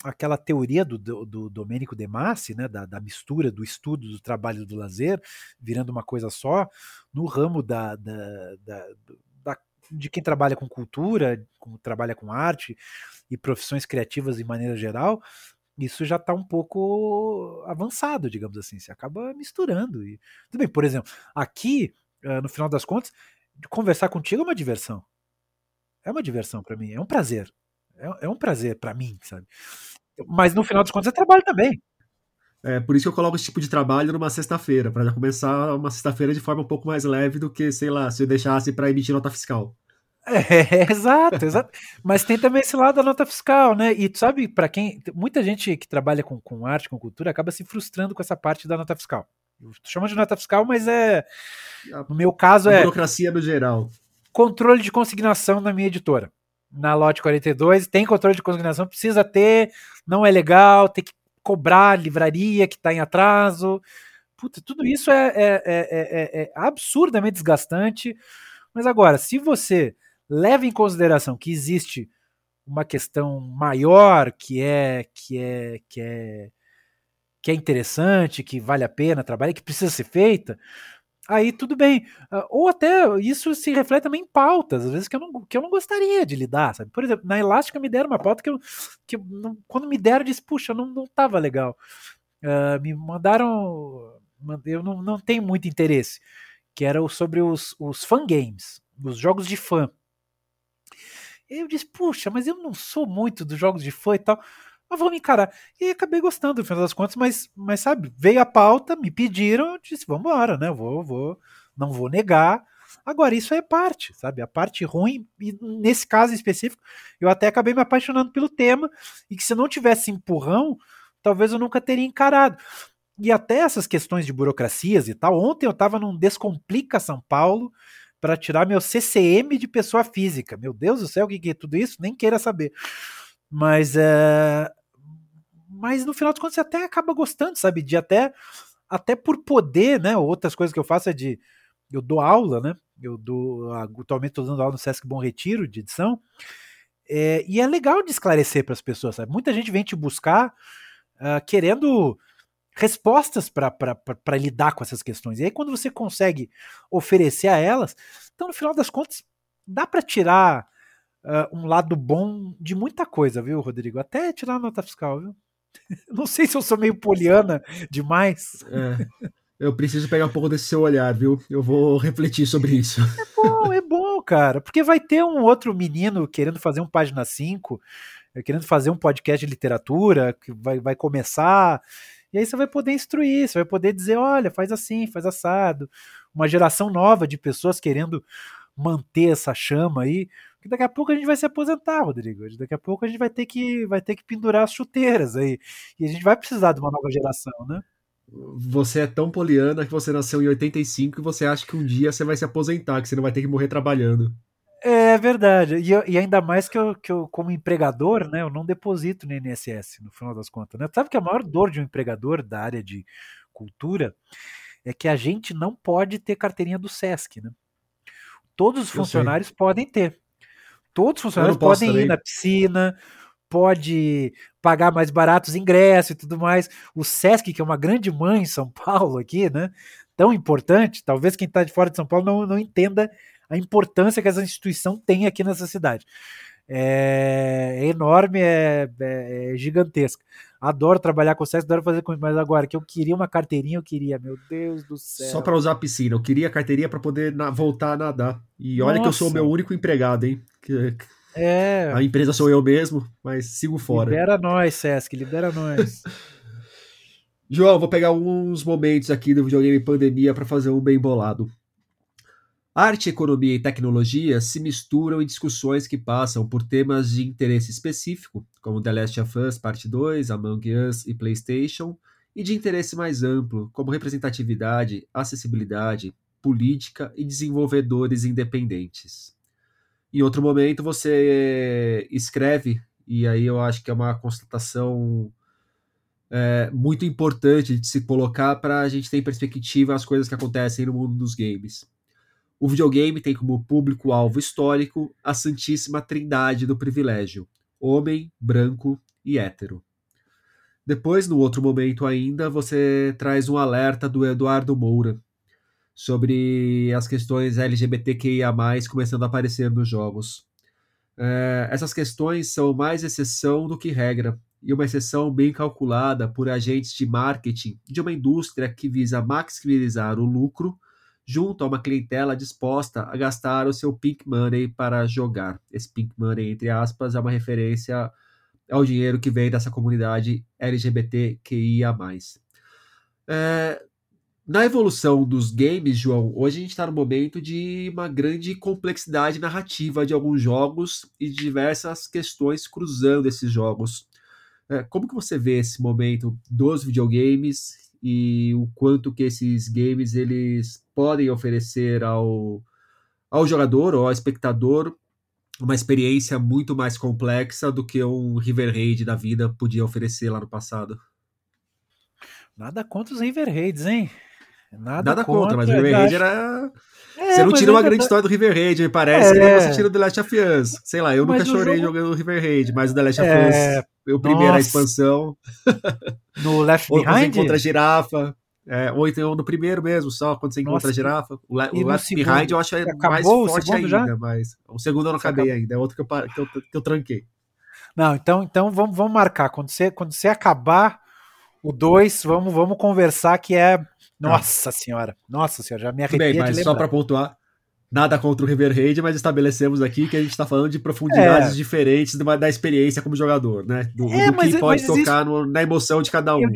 Speaker 2: aquela teoria do, do, do Domênico De Massi, né, da, da, mistura do estudo, do trabalho do lazer, virando uma coisa só, no ramo da, da, da, de quem trabalha com cultura, como trabalha com arte e profissões criativas de maneira geral, isso já está um pouco avançado, digamos assim. Você acaba misturando. E, tudo bem, por exemplo, aqui, uh, no final das contas, conversar contigo é uma diversão. É uma diversão para mim, é um prazer. É, é um prazer para mim, sabe? Mas no final das contas é trabalho também.
Speaker 1: É por isso que eu coloco esse tipo de trabalho numa sexta-feira, para já começar uma sexta-feira de forma um pouco mais leve do que, sei lá, se eu deixasse para emitir nota fiscal.
Speaker 2: É, exato, exato. Mas tem também esse lado da nota fiscal, né? E tu sabe, para quem. Muita gente que trabalha com, com arte, com cultura, acaba se frustrando com essa parte da nota fiscal. Chama de nota fiscal, mas é. No meu caso é.
Speaker 1: Burocracia no geral.
Speaker 2: Controle de consignação na minha editora. Na lote 42, tem controle de consignação, precisa ter, não é legal, tem que cobrar livraria que está em atraso. Puta, tudo isso é, é, é, é, absurdamente desgastante. Mas agora, se você leva em consideração que existe uma questão maior que é que é que é que é interessante, que vale a pena trabalhar, que precisa ser feita, aí tudo bem. Ah, ou até isso se reflete também em pautas, às vezes que eu não, que eu não gostaria de lidar, sabe? Por exemplo, na Elástica me deram uma pauta que eu, que não, quando me deram, eu disse, puxa, não, não tava legal. Uh, me mandaram, eu não, não tenho muito interesse, que era sobre os, os fangames, os jogos de fã. Eu disse, puxa, mas eu não sou muito dos jogos de fã e tal mas vamos encarar. E acabei gostando, no final das contas, mas, mas sabe, veio a pauta, me pediram, disse, vamos embora, né? Vou, vou, não vou negar. Agora, isso é parte, sabe? A parte ruim, e nesse caso específico, eu até acabei me apaixonando pelo tema, e que se não tivesse empurrão, talvez eu nunca teria encarado. E até essas questões de burocracias e tal, ontem eu estava num Descomplica São Paulo para tirar meu CCM de pessoa física. Meu Deus do céu, o que, que é tudo isso? Nem queira saber. Mas é. Mas no final de contas você até acaba gostando, sabe? De até. Até por poder, né? Outras coisas que eu faço é de. Eu dou aula, né? Eu dou. Atualmente estou dando aula no Sesc Bom Retiro de edição. É, e é legal de esclarecer para as pessoas, sabe? Muita gente vem te buscar uh, querendo respostas para lidar com essas questões. E aí, quando você consegue oferecer a elas, então, no final das contas, dá para tirar uh, um lado bom de muita coisa, viu, Rodrigo? Até tirar a nota fiscal, viu? Não sei se eu sou meio poliana demais.
Speaker 1: É, eu preciso pegar um pouco desse seu olhar, viu? Eu vou refletir sobre isso.
Speaker 2: É bom, é bom, cara. Porque vai ter um outro menino querendo fazer um página 5, eh, querendo fazer um podcast de literatura, que vai, vai começar. E aí você vai poder instruir, você vai poder dizer, olha, faz assim, faz assado. Uma geração nova de pessoas querendo manter essa chama aí. Porque daqui a pouco a gente vai se aposentar, Rodrigo. Daqui a pouco a gente vai ter que, vai ter que pendurar as chuteiras aí. E a gente vai precisar de uma nova geração, né?
Speaker 1: Você é tão poliana que você nasceu em 85 e você acha que um dia você vai se aposentar, que você não vai ter que morrer trabalhando.
Speaker 2: É verdade. E, eu, e, ainda mais que eu, que eu, como empregador, né, eu não deposito no INSS, no final das contas. Né? Sabe que a maior dor de um empregador da área de cultura é que a gente não pode ter carteirinha do SESC, né? Todos os funcionários podem ter. Todos os funcionários podem também. ir na piscina, pode pagar mais baratos ingressos e tudo mais. O Sesc, que é uma grande mãe em São Paulo aqui, né? Tão importante, talvez quem está de fora de São Paulo não, não entenda a importância que essa instituição tem aqui nessa cidade. É, é enorme, é, é, é gigantesca. Adoro trabalhar com sexo, adoro fazer com mas agora que eu queria uma carteirinha, eu queria, meu Deus do céu.
Speaker 1: Só para usar a piscina, eu queria a carteirinha para poder na, voltar a nadar. E olha Nossa. que eu sou o meu único empregado, hein? Que, é. A empresa sou eu mesmo, mas sigo fora.
Speaker 2: Libera nós, Sesc, libera nós.
Speaker 1: João, vou pegar uns momentos aqui do videogame pandemia para fazer um bem bolado. Arte, economia e tecnologia se misturam em discussões que passam por temas de interesse específico, como The Last of Us Parte 2, Among Us e PlayStation, e de interesse mais amplo, como representatividade, acessibilidade, política e desenvolvedores independentes. Em outro momento, você escreve, e aí eu acho que é uma constatação é, muito importante de se colocar para a gente ter em perspectiva as coisas que acontecem no mundo dos games o videogame tem como público-alvo histórico a Santíssima Trindade do privilégio: homem, branco e hétero. Depois, no outro momento ainda, você traz um alerta do Eduardo Moura, sobre as questões LGBTQIA+, começando a aparecer nos jogos. É, essas questões são mais exceção do que regra, e uma exceção bem calculada por agentes de marketing de uma indústria que visa maximizar o lucro junto a uma clientela disposta a gastar o seu pink money para jogar. Esse pink money, entre aspas, é uma referência ao dinheiro que vem dessa comunidade LGBTQIA+. É, na evolução dos games, João, hoje a gente está no momento de uma grande complexidade narrativa de alguns jogos e diversas questões cruzando esses jogos. É, como que você vê esse momento dos videogames e o quanto que esses games eles podem oferecer ao, ao jogador ou ao espectador uma experiência muito mais complexa do que um River Raid da vida podia oferecer lá no passado?
Speaker 2: Nada contra os River Raids, hein?
Speaker 1: Nada, Nada contra, contra, mas o River Raid era. É, você não tira uma grande história do River Raid, me parece, é, você tira do The Last of Us. Sei lá, eu nunca chorei jogo... jogando River Raid, mas o The Last of é, Us, é... o primeiro a expansão.
Speaker 2: No Left
Speaker 1: Behind? Ou você encontra a girafa. É, ou então no primeiro mesmo, só quando você encontra Nossa, a girafa. O, o Left segundo, Behind eu acho é mais forte ainda, já? mas o segundo eu não acabei ainda, é outro que eu, que eu, que eu tranquei.
Speaker 2: Não, então, então vamos, vamos marcar. Quando você, quando você acabar o 2, vamos, vamos conversar que é nossa senhora, nossa senhora, já me arrepio
Speaker 1: Bem, mas só para pontuar, nada contra o River Raid, mas estabelecemos aqui que a gente está falando de profundidades é. diferentes uma, da experiência como jogador, né? Do, é, do que pode tocar no, na emoção de cada um.
Speaker 2: Eu,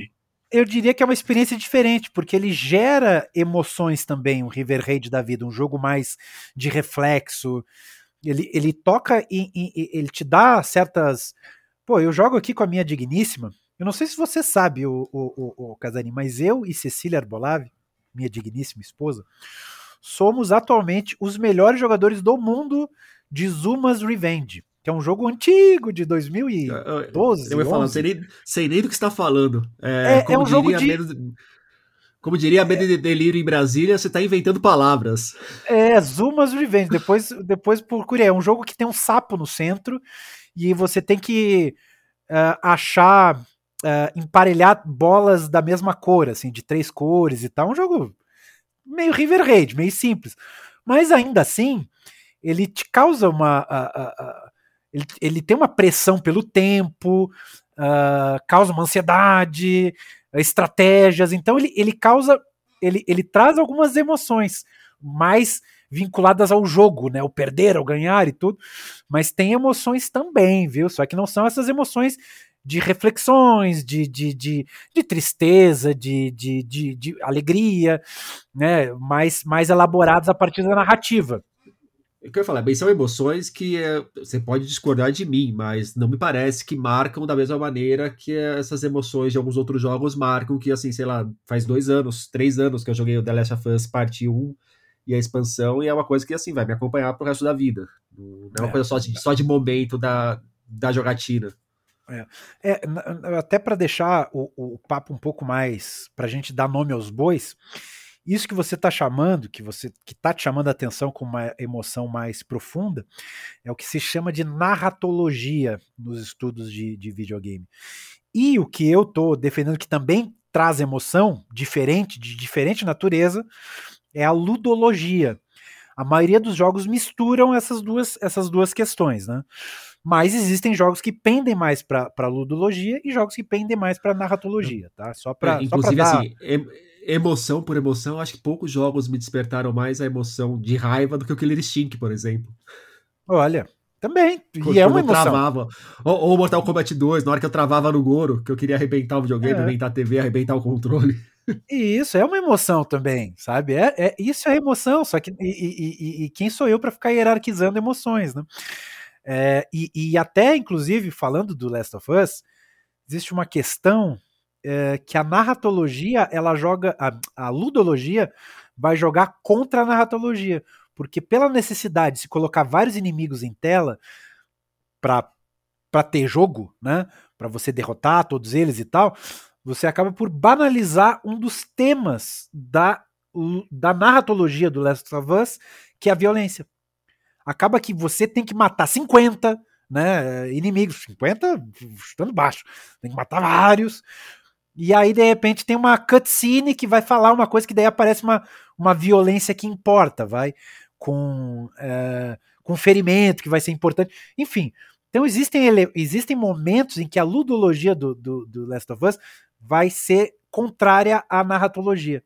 Speaker 2: eu, diria que é uma experiência diferente, porque ele gera emoções também, o River Raid da vida, um jogo mais de reflexo. Ele, ele toca e ele te dá certas. Pô, eu jogo aqui com a minha digníssima, eu não sei se você sabe, o, o, o, o Casarim, mas eu e Cecília Arbolave, minha digníssima esposa, somos atualmente os melhores jogadores do mundo de Zuma's Revenge, que é um jogo antigo de 2012.
Speaker 1: Eu ia falar, sei nem, sei nem do que está falando. É, é, é um jogo de... Medo, como diria a Medo de Delírio em Brasília, você está inventando palavras.
Speaker 2: É, Zuma's Revenge. Depois, depois procure. É um jogo que tem um sapo no centro e você tem que uh, achar uh, emparelhar bolas da mesma cor, assim, de três cores e tal. Um jogo meio River Raid, meio simples. Mas ainda assim, ele te causa uma. Ele, ele tem uma pressão pelo tempo, causa uma ansiedade, estratégias. Então ele, ele causa. Ele, ele traz algumas emoções mais vinculadas ao jogo, né? O perder, ao ganhar e tudo. Mas tem emoções também, viu? Só que não são essas emoções de reflexões, de, de, de, de tristeza, de, de, de, de, alegria, né, mais, mais elaborados a partir da narrativa.
Speaker 1: É eu ia falar, bem, são emoções que é, você pode discordar de mim, mas não me parece que marcam da mesma maneira que essas emoções de alguns outros jogos marcam, que assim, sei lá, faz dois anos, três anos que eu joguei o The Last of Us Parte 1 e a expansão, e é uma coisa que assim, vai me acompanhar pro resto da vida. Não é uma é, coisa só de, só de momento da, da jogatina.
Speaker 2: É, é até para deixar o, o, papo um pouco mais, para a gente dar nome aos bois, isso que você está chamando, que você que está te chamando a atenção com uma emoção mais profunda, é o que se chama de narratologia nos estudos de, de videogame. E o que eu estou defendendo que também traz emoção diferente, de diferente natureza, é a ludologia. A maioria dos jogos misturam essas duas, essas duas questões, né? Mas existem jogos que pendem mais para ludologia e jogos que pendem mais para narratologia, tá? Só para
Speaker 1: é, inclusive dar... assim, emoção por emoção, acho que poucos jogos me despertaram mais a emoção de raiva do que o Killer Instinct, por exemplo.
Speaker 2: Olha, também. E é uma emoção.
Speaker 1: Travava. Ou, ou Mortal Kombat 2, na hora que eu travava no Goro, que eu queria arrebentar o videogame, é. arrebentar a TV, arrebentar o controle.
Speaker 2: E isso é uma emoção também, sabe? É, é isso é emoção, só que e, e, e quem sou eu para ficar hierarquizando emoções, né? É, e, e, até, inclusive, falando do Last of Us, existe uma questão é, que a narratologia, ela joga, a, a, ludologia vai jogar contra a narratologia, porque pela necessidade de se colocar vários inimigos em tela para ter jogo, né, para você derrotar todos eles e tal, você acaba por banalizar um dos temas da, da narratologia do Last of Us, que é a violência. Acaba que você tem que matar 50 né, inimigos, 50 chutando baixo, tem que matar vários, E aí, de repente, tem uma cutscene que vai falar uma coisa que daí aparece uma, uma violência que importa, vai, com, é, com ferimento que vai ser importante. Enfim, então existem, existem momentos em que a ludologia do, do, do Last of Us vai ser contrária à narratologia.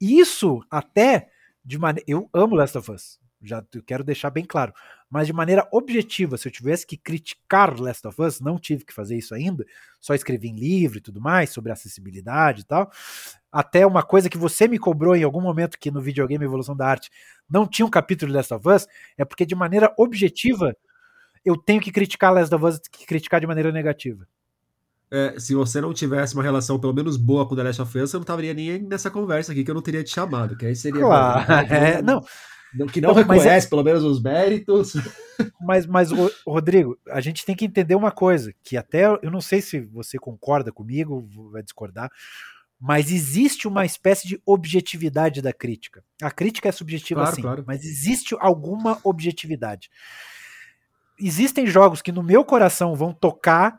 Speaker 2: Isso até de maneira. Eu amo Last of Us, já quero deixar bem claro. Mas de maneira objetiva, se eu tivesse que criticar Last of Us, não tive que fazer isso ainda, só escrevi em livro e tudo mais, sobre acessibilidade e tal. Até uma coisa que você me cobrou em algum momento que no videogame Evolução da Arte não tinha um capítulo de Last of Us, é porque de maneira objetiva eu tenho que criticar Last of Us que criticar de maneira negativa.
Speaker 1: É, se você não tivesse uma relação pelo menos boa com The Last of Us, eu não estaria nem nessa conversa aqui, que eu não teria te chamado, que aí seria...
Speaker 2: Claro, é, não...
Speaker 1: Que não, não reconhece é... pelo menos os méritos.
Speaker 2: Mas, mas Rodrigo, a gente tem que entender uma coisa, que até eu não sei se você concorda comigo, vai discordar, mas existe uma espécie de objetividade da crítica. A crítica é subjetiva
Speaker 1: claro,
Speaker 2: sim,
Speaker 1: claro.
Speaker 2: mas existe alguma objetividade. Existem jogos que no meu coração vão tocar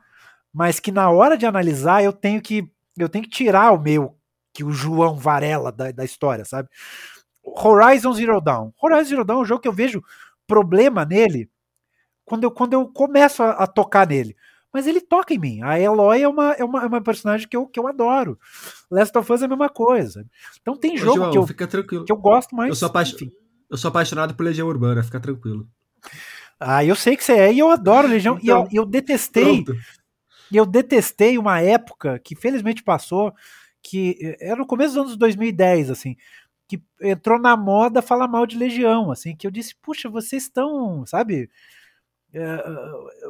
Speaker 2: mas que na hora de analisar eu tenho que eu tenho que tirar o meu que o João Varela da, da história, sabe? Horizon Zero Dawn. Horizon Zero Dawn é um jogo que eu vejo problema nele quando eu, quando eu começo a, a tocar nele. Mas ele toca em mim. A Eloy é uma, é uma, é uma personagem que eu, que eu adoro. Last of Us é a mesma coisa. Então tem jogo Ô, João, que, eu, que eu gosto mais.
Speaker 1: Eu sou, eu sou apaixonado por Legião Urbana, fica tranquilo.
Speaker 2: Ah, eu sei que você é, e eu adoro Legião. Então, e eu, eu detestei. Pronto. E eu detestei uma época que felizmente passou, que eh, era no começo dos anos 2010, assim, que entrou na moda falar mal de Legião, assim, que eu disse, puxa, vocês estão, sabe, é,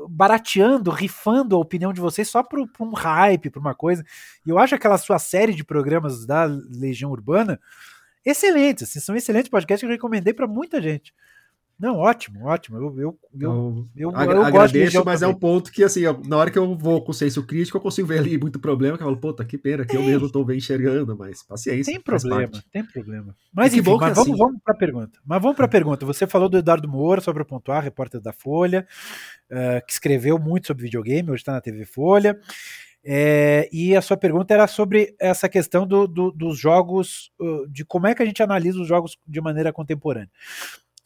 Speaker 2: barateando, rifando a opinião de vocês só para um hype, para uma coisa. E eu acho aquela sua série de programas da Legião Urbana excelentes, assim, são excelentes podcasts que eu recomendei para muita gente. Não, ótimo, ótimo. Eu, eu, eu, eu,
Speaker 1: eu, eu agradeço, mas também. é um ponto que, assim, na hora que eu vou com senso crítico, eu consigo ver ali muito problema, que eu falo, puta, que pena, que eu mesmo estou bem enxergando, mas paciência.
Speaker 2: Tem problema, tem problema. Mas enfim, mas vamos, assim... vamos para a pergunta. Mas vamos para a pergunta. Você falou do Eduardo Moura, sobre o Pontuar, repórter da Folha, uh, que escreveu muito sobre videogame, hoje está na TV Folha. É, e a sua pergunta era sobre essa questão do, do, dos jogos, de como é que a gente analisa os jogos de maneira contemporânea.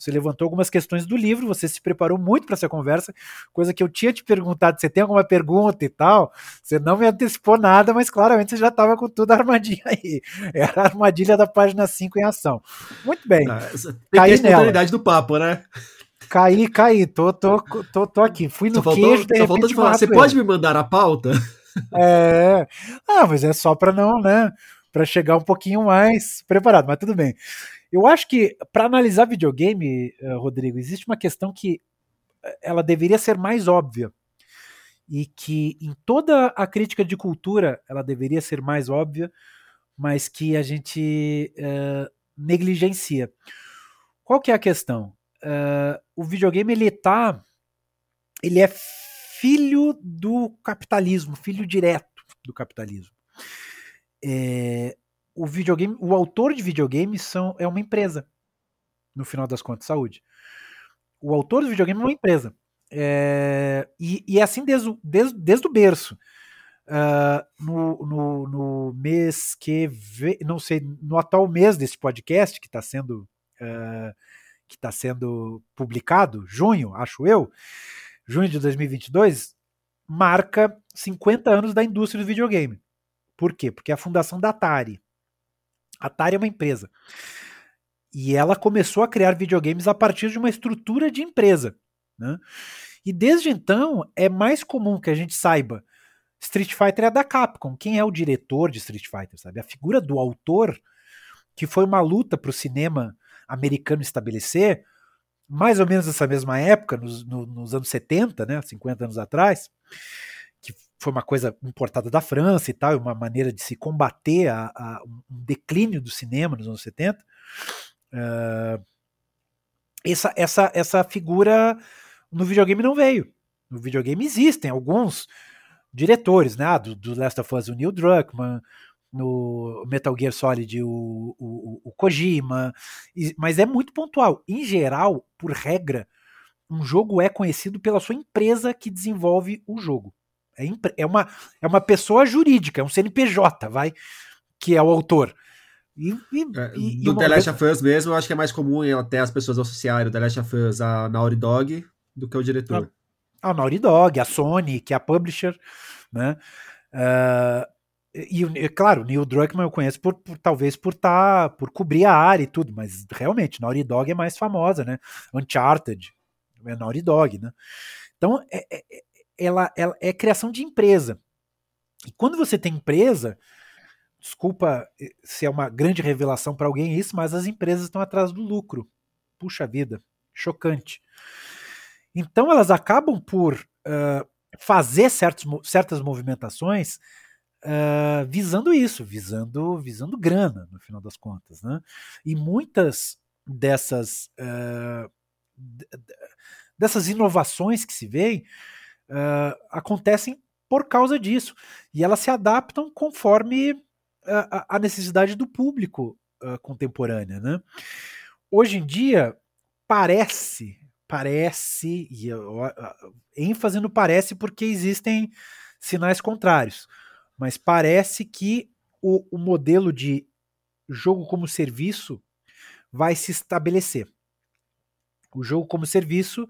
Speaker 2: Você levantou algumas questões do livro, você se preparou muito para essa conversa, coisa que eu tinha te perguntado, você tem alguma pergunta e tal? Você não me antecipou nada, mas claramente você já estava com tudo armadilha aí. Era a armadilha da página 5 em ação. Muito bem. Ah,
Speaker 1: caí a nela. do papo, né?
Speaker 2: Caí, caí, tô, tô, tô, tô aqui. Fui no só queijo,
Speaker 1: faltou, só faltou de falar, você pode me mandar a pauta?
Speaker 2: É. Ah, mas é só para não, né? Para chegar um pouquinho mais preparado, mas tudo bem. Eu acho que para analisar videogame, eh, Rodrigo, existe uma questão que eh, ela deveria ser mais óbvia e que em toda a crítica de cultura ela deveria ser mais óbvia, mas que a gente uh, negligencia. Qual que é a questão? Uh, o videogame ele tá, ele é filho do capitalismo, filho direto do capitalismo. É, o videogame, o autor de videogame são, é uma empresa, no final das contas, saúde. O autor do videogame é uma empresa. É, e, e, é assim desde, desde, desde o berço. Uh, no, no, no, mês que vem, não sei, no atual mês desse podcast que está sendo uh, que está sendo publicado, junho, acho eu, junho de 2022, marca 50 anos da indústria do videogame. Por quê? Porque é a fundação da Atari, Atari é uma empresa. E ela começou a criar videogames a partir de uma estrutura de empresa. Né? E desde então é mais comum que a gente saiba. Street Fighter é da Capcom. Quem é o diretor de Street Fighter? Sabe? A figura do autor, que foi uma luta para o cinema americano estabelecer, mais ou menos nessa mesma época, nos, no, nos anos 70, né, 50 anos atrás, foi uma coisa importada da França e tal, uma maneira de se combater a, a um declínio do cinema nos anos 70. Uh, ah, essa, essa, essa figura no videogame não veio. No videogame existem alguns diretores, né? Ah, do, do Last of Us, o Neil Druckmann, no Metal Gear Solid, o, o, o Kojima, mas é muito pontual. Em geral, por regra, um jogo é conhecido pela sua empresa que desenvolve o jogo. É, é, uma, é uma pessoa jurídica, é um CNPJ, vai, que é o autor.
Speaker 1: E, e, é, e do The Last of Us mesmo, eu acho que é mais comum até as pessoas associarem o The Last of Us a Naughty Dog do que o diretor.
Speaker 2: A, a Naughty Dog, a Sony, que é a publisher, né? Uh, e, e, claro, o Neil Druckmann eu conheço por, por talvez por tá, por cobrir a área e tudo, mas realmente, Naughty Dog é mais famosa, né? Uncharted, é Naughty Dog, né? Então, é, é, é ela, ela é criação de empresa. E quando você tem empresa, desculpa eh, se é uma grande revelação para alguém isso, mas as empresas estão atrás do lucro. Puxa vida, chocante. Então elas acabam por uh, fazer certos, certas movimentações uh, visando isso, visando, visando grana, no final das contas. Né? E muitas dessas, uh, dessas inovações que se veem acontecem por causa disso. E elas se adaptam conforme a, a necessidade do público uh, contemporânea. Né? Hoje em dia, parece, parece, e uh, ênfase no parece porque existem sinais contrários, mas parece que o, o modelo de jogo como serviço vai se estabelecer. O jogo como serviço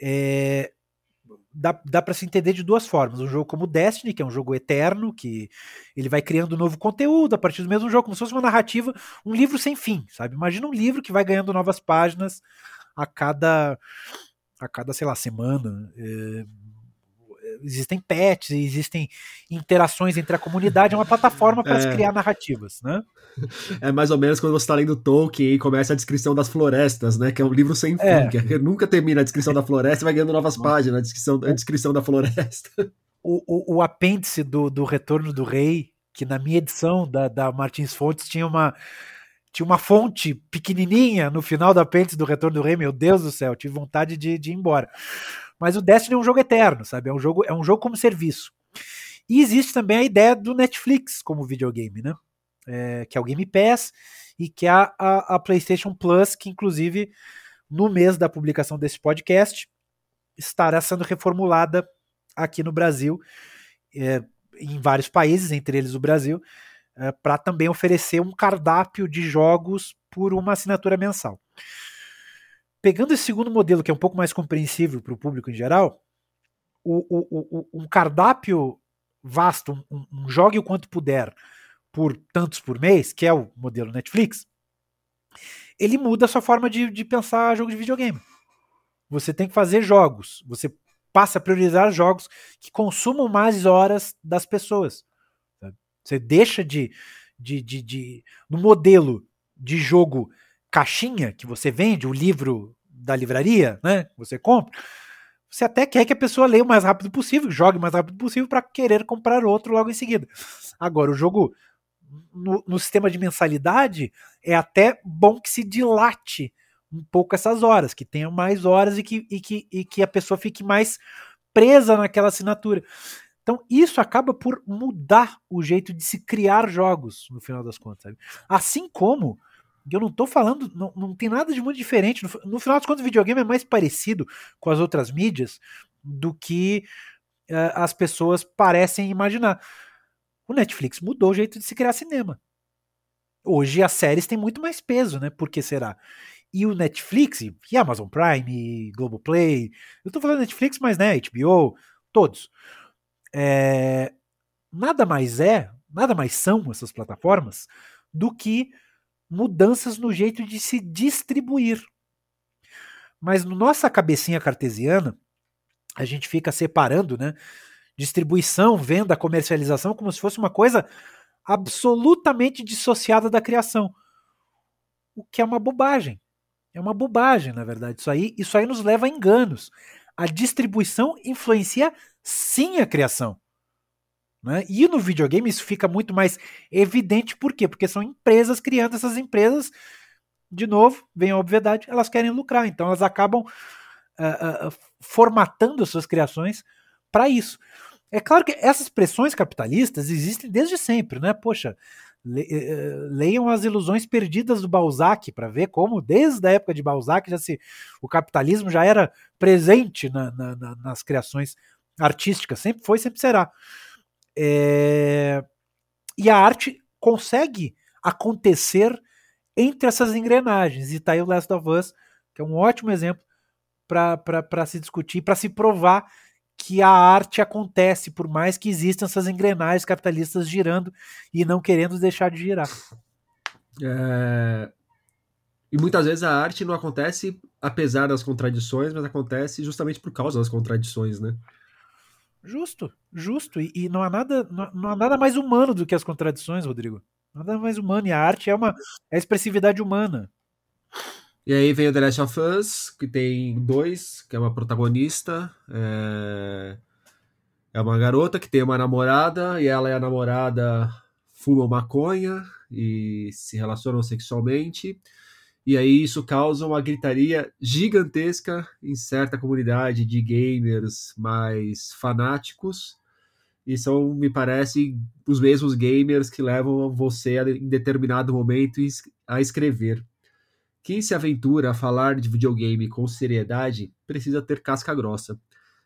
Speaker 2: é, dá, dá para se entender de duas formas. Um jogo como Destiny, que é um jogo eterno, que ele vai criando novo conteúdo a partir do mesmo jogo, como se fosse uma narrativa, um livro sem fim, sabe? Imagina um livro que vai ganhando novas páginas a cada, a cada sei lá, semana. É, existem pets, existem interações entre a comunidade, é uma plataforma para é. se criar narrativas, né?
Speaker 1: É mais ou menos quando você está lendo Tolkien e começa a descrição das florestas, né? Que é um livro sem fim, é. que nunca termina a descrição da floresta e vai ganhando novas páginas, a descrição, a descrição da floresta.
Speaker 2: O, o, o apêndice do, do Retorno do Rei, que na minha edição da, da Martins Fontes tinha uma tinha uma fonte pequenininha no final do apêndice do Retorno do Rei, meu Deus do céu, tive vontade de, de ir embora. Mas o Destiny é um jogo eterno, sabe? É um jogo, é um jogo como serviço. E existe também a ideia do Netflix como videogame, né? É, que é o Game Pass e que é a, a, a, PlayStation Plus, que inclusive no mês da publicação desse podcast estará sendo reformulada aqui no Brasil, é, em vários países, entre eles o Brasil, é, para também oferecer um cardápio de jogos por uma assinatura mensal. Pegando esse segundo modelo, que é um pouco mais compreensível para o público em geral, o, o, o, um cardápio vasto, um, um jogue o quanto puder por tantos por mês, que é o modelo Netflix, ele muda a sua forma de, de pensar jogo de videogame. Você tem que fazer jogos, você passa a priorizar jogos que consumam mais horas das pessoas. Você deixa de, de, de, de no modelo de jogo caixinha que você vende, o livro da livraria, né? Você compra. Você até quer que a pessoa leia o mais rápido possível, jogue o mais rápido possível para querer comprar outro logo em seguida. Agora, o jogo no, no, sistema de mensalidade é até bom que se dilate um pouco essas horas, que tenha mais horas e que, e que, e que a pessoa fique mais presa naquela assinatura. Então, isso acaba por mudar o jeito de se criar jogos, no final das contas. Sabe? Assim como eu não tô falando, não, não tem nada de muito diferente. No, no final das contas, o videogame é mais parecido com as outras mídias do que uh, as pessoas parecem imaginar. O Netflix mudou o jeito de se criar cinema. Hoje as séries têm muito mais peso, né? Por que será? E o Netflix, e Amazon Prime, e Globoplay, eu tô falando Netflix, mas né, HBO, todos. É, nada mais é, nada mais são essas plataformas do que mudanças no jeito de se distribuir. Mas no nossa cabecinha cartesiana, a gente fica separando, né? Distribuição, venda, comercialização, como se fosse uma coisa absolutamente dissociada da criação. O que é uma bobagem. É uma bobagem, na verdade. Isso aí, isso aí nos leva a enganos. A distribuição influencia sim a criação. Né? E no videogame isso fica muito mais evidente, por quê? Porque são empresas criando essas empresas, de novo, vem a obviedade, elas querem lucrar, então elas acabam uh, uh, formatando as suas criações para isso. É claro que essas pressões capitalistas existem desde sempre, né? Poxa, le, uh, leiam as ilusões perdidas do Balzac para ver como, desde a época de Balzac, já se, o capitalismo já era presente na, na, na, nas criações artística, sempre foi, sempre será. É... E a arte consegue acontecer entre essas engrenagens. E tá aí o Last of Us, que é um ótimo exemplo para se discutir, para se provar que a arte acontece, por mais que existam essas engrenagens capitalistas girando e não querendo deixar de girar.
Speaker 1: É... E muitas vezes a arte não acontece apesar das contradições, mas acontece justamente por causa das contradições, né?
Speaker 2: Justo, justo. E, e não, há nada, não, não, há nada mais humano do que as contradições, Rodrigo. Nada mais humano. E a arte é uma é a expressividade humana.
Speaker 1: E aí vem o The Last of Us, que tem dois, que é uma protagonista. É, é uma garota que tem uma namorada, e ela e a namorada fumam maconha e se relacionam sexualmente. E aí isso causa uma gritaria gigantesca em certa comunidade de gamers mais fanáticos. E são, me parece, os mesmos gamers que levam você a, em determinado momento a escrever. Quem se aventura a falar de videogame com seriedade precisa ter casca grossa.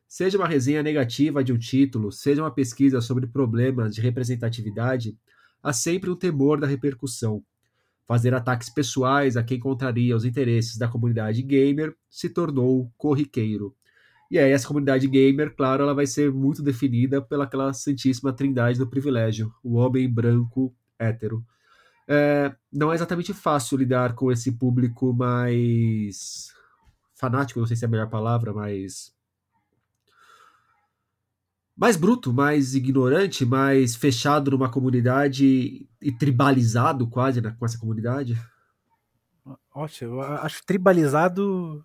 Speaker 1: Seja uma resenha negativa de um título, seja uma pesquisa sobre problemas de representatividade, há sempre um temor da repercussão. Fazer ataques pessoais a quem contraria os interesses da comunidade gamer se tornou corriqueiro. E aí, essa comunidade gamer, claro, ela vai ser muito definida pelaquela santíssima trindade do privilégio: o homem branco hétero é, não é exatamente fácil lidar com esse público mais fanático, não sei se é a melhor palavra, mais mais bruto, mais ignorante, mais fechado numa comunidade e tribalizado quase né, com essa comunidade.
Speaker 2: Ótimo, eu acho tribalizado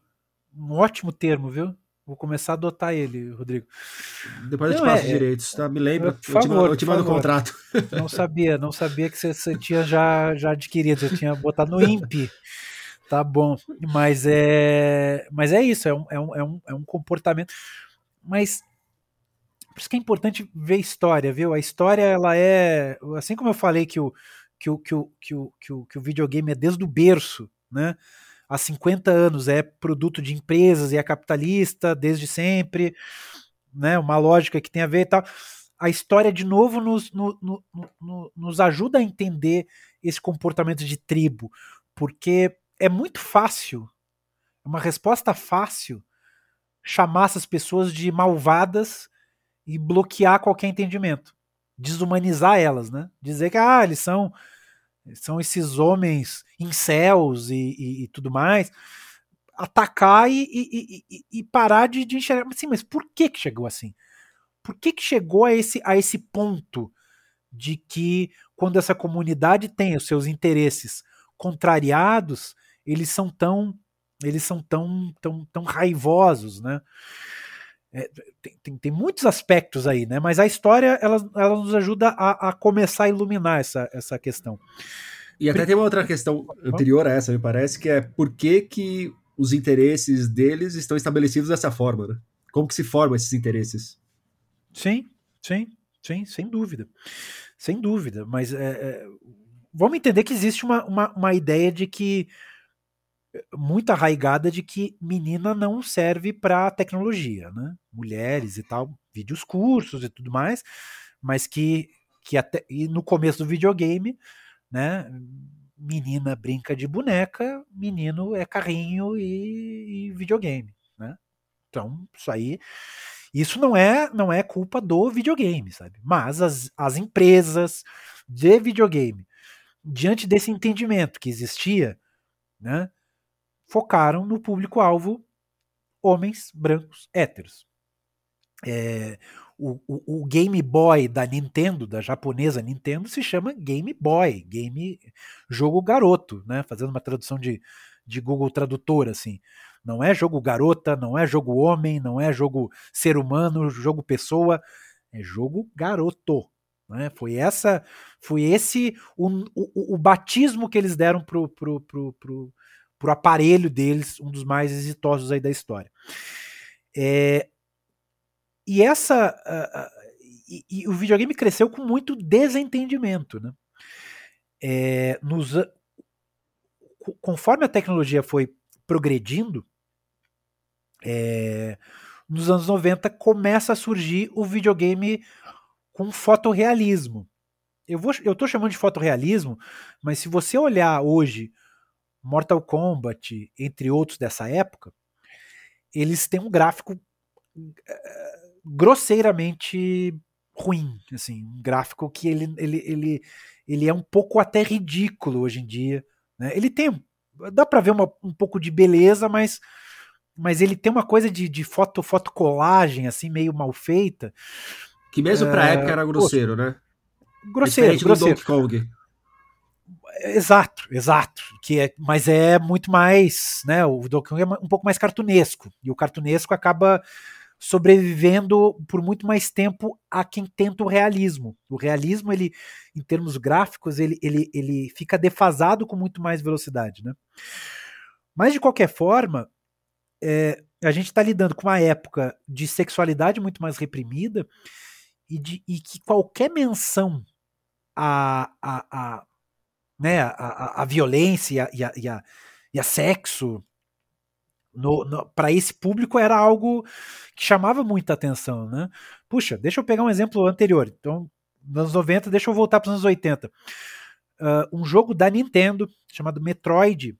Speaker 2: um ótimo termo, viu? Vou começar a adotar ele, Rodrigo.
Speaker 1: Depois eu te passo é, direitos, tá? Me lembra. Por eu, favor, te, eu te mando o contrato.
Speaker 2: Não sabia, não sabia que você, você tinha já, já adquirido, você tinha botado no INPE. Tá bom. Mas é, mas é isso, é um, é, um, é, um, é um comportamento. Mas por isso que é importante ver história, viu? A história, ela é. Assim como eu falei que o, que o, que o, que o, que o, que o videogame é desde o berço, né? há 50 anos, é produto de empresas e é capitalista desde sempre, né? Uma lógica que tem a ver e tal. A história, de novo, nos, no, no, no, nos ajuda a entender esse comportamento de tribo, porque é muito fácil, é uma resposta fácil, chamar essas pessoas de malvadas e bloquear qualquer entendimento, desumanizar elas, né? Dizer que ah, eles são são esses homens incels e, e, e tudo mais, atacar e, e, e, parar de, de enxergar. Sim, mas por que, que chegou assim? Por que, que chegou a esse, a esse ponto de que quando essa comunidade tem os seus interesses contrariados, eles são tão eles são tão tão, tão raivosos, né? É, tem, tem, tem, muitos aspectos aí, né? Mas a história ela, ela nos ajuda a, a começar a iluminar essa, essa questão.
Speaker 1: E até tem uma outra questão anterior a essa, me parece, que é por que, que os interesses deles estão estabelecidos dessa forma, né? Como que se formam esses interesses?
Speaker 2: Sim, sim, sim, sem dúvida. Sem dúvida. Mas é, é, vamos entender que existe uma, uma, uma ideia de que muito arraigada de que menina não serve para tecnologia, né? Mulheres e tal, vídeos cursos e tudo mais, mas que, que até e no começo do videogame, né? Menina brinca de boneca, menino é carrinho e, e videogame, né? Então, isso aí isso não é não é culpa do videogame, sabe? Mas as, as empresas de videogame, diante desse entendimento que existia, né? Focaram no público-alvo homens brancos héteros. É, o, o, o, Game Boy da Nintendo, da japonesa Nintendo, se chama Game Boy, game jogo garoto, né? Fazendo uma tradução de, de Google Tradutor, assim. Não é jogo garota, não é jogo homem, não é jogo ser humano, jogo pessoa, é jogo garoto. Né? Foi essa, foi esse o, o, o batismo que eles deram pro, pro, pro, pro, o aparelho deles, um dos mais exitosos aí da história. É, e essa. E, e, o videogame cresceu com muito desentendimento. Né? É, nos, conforme a tecnologia foi progredindo, é, nos anos 90 começa a surgir o videogame com fotorrealismo. Eu, vou, eu chamando de fotorrealismo, mas se você olhar hoje Mortal Kombat, entre outros dessa época, eles têm um gráfico uh, grosseiramente ruim, assim, um gráfico que ele, ele, ele, ele é um pouco até ridículo hoje em dia. Né? Ele tem, dá para ver uma, um pouco de beleza, mas, mas ele tem uma coisa de, de foto, fotocolagem, assim, meio mal feita.
Speaker 1: Que mesmo pra é, época era grosseiro, pô, né?
Speaker 2: Grosseiro, grosseiro. Do Donkey Kong. Exato, exato. Que é, mas é muito mais, né? O Donkey Kong é um pouco mais cartunesco. E o cartunesco acaba sobrevivendo por muito mais tempo a quem tenta o realismo. O realismo, ele, em termos gráficos, ele, ele, ele fica defasado com muito mais velocidade, né? Mas de qualquer forma, é, a gente está lidando com uma época de sexualidade muito mais reprimida e, de, e que qualquer menção a, a, a, né, a, a, a violência e a, e a, e a sexo para esse público era algo que chamava muita atenção, né? Puxa, deixa eu pegar um exemplo anterior. Então, nos anos 90, deixa eu voltar para os anos 80. Uh, um jogo da Nintendo chamado Metroid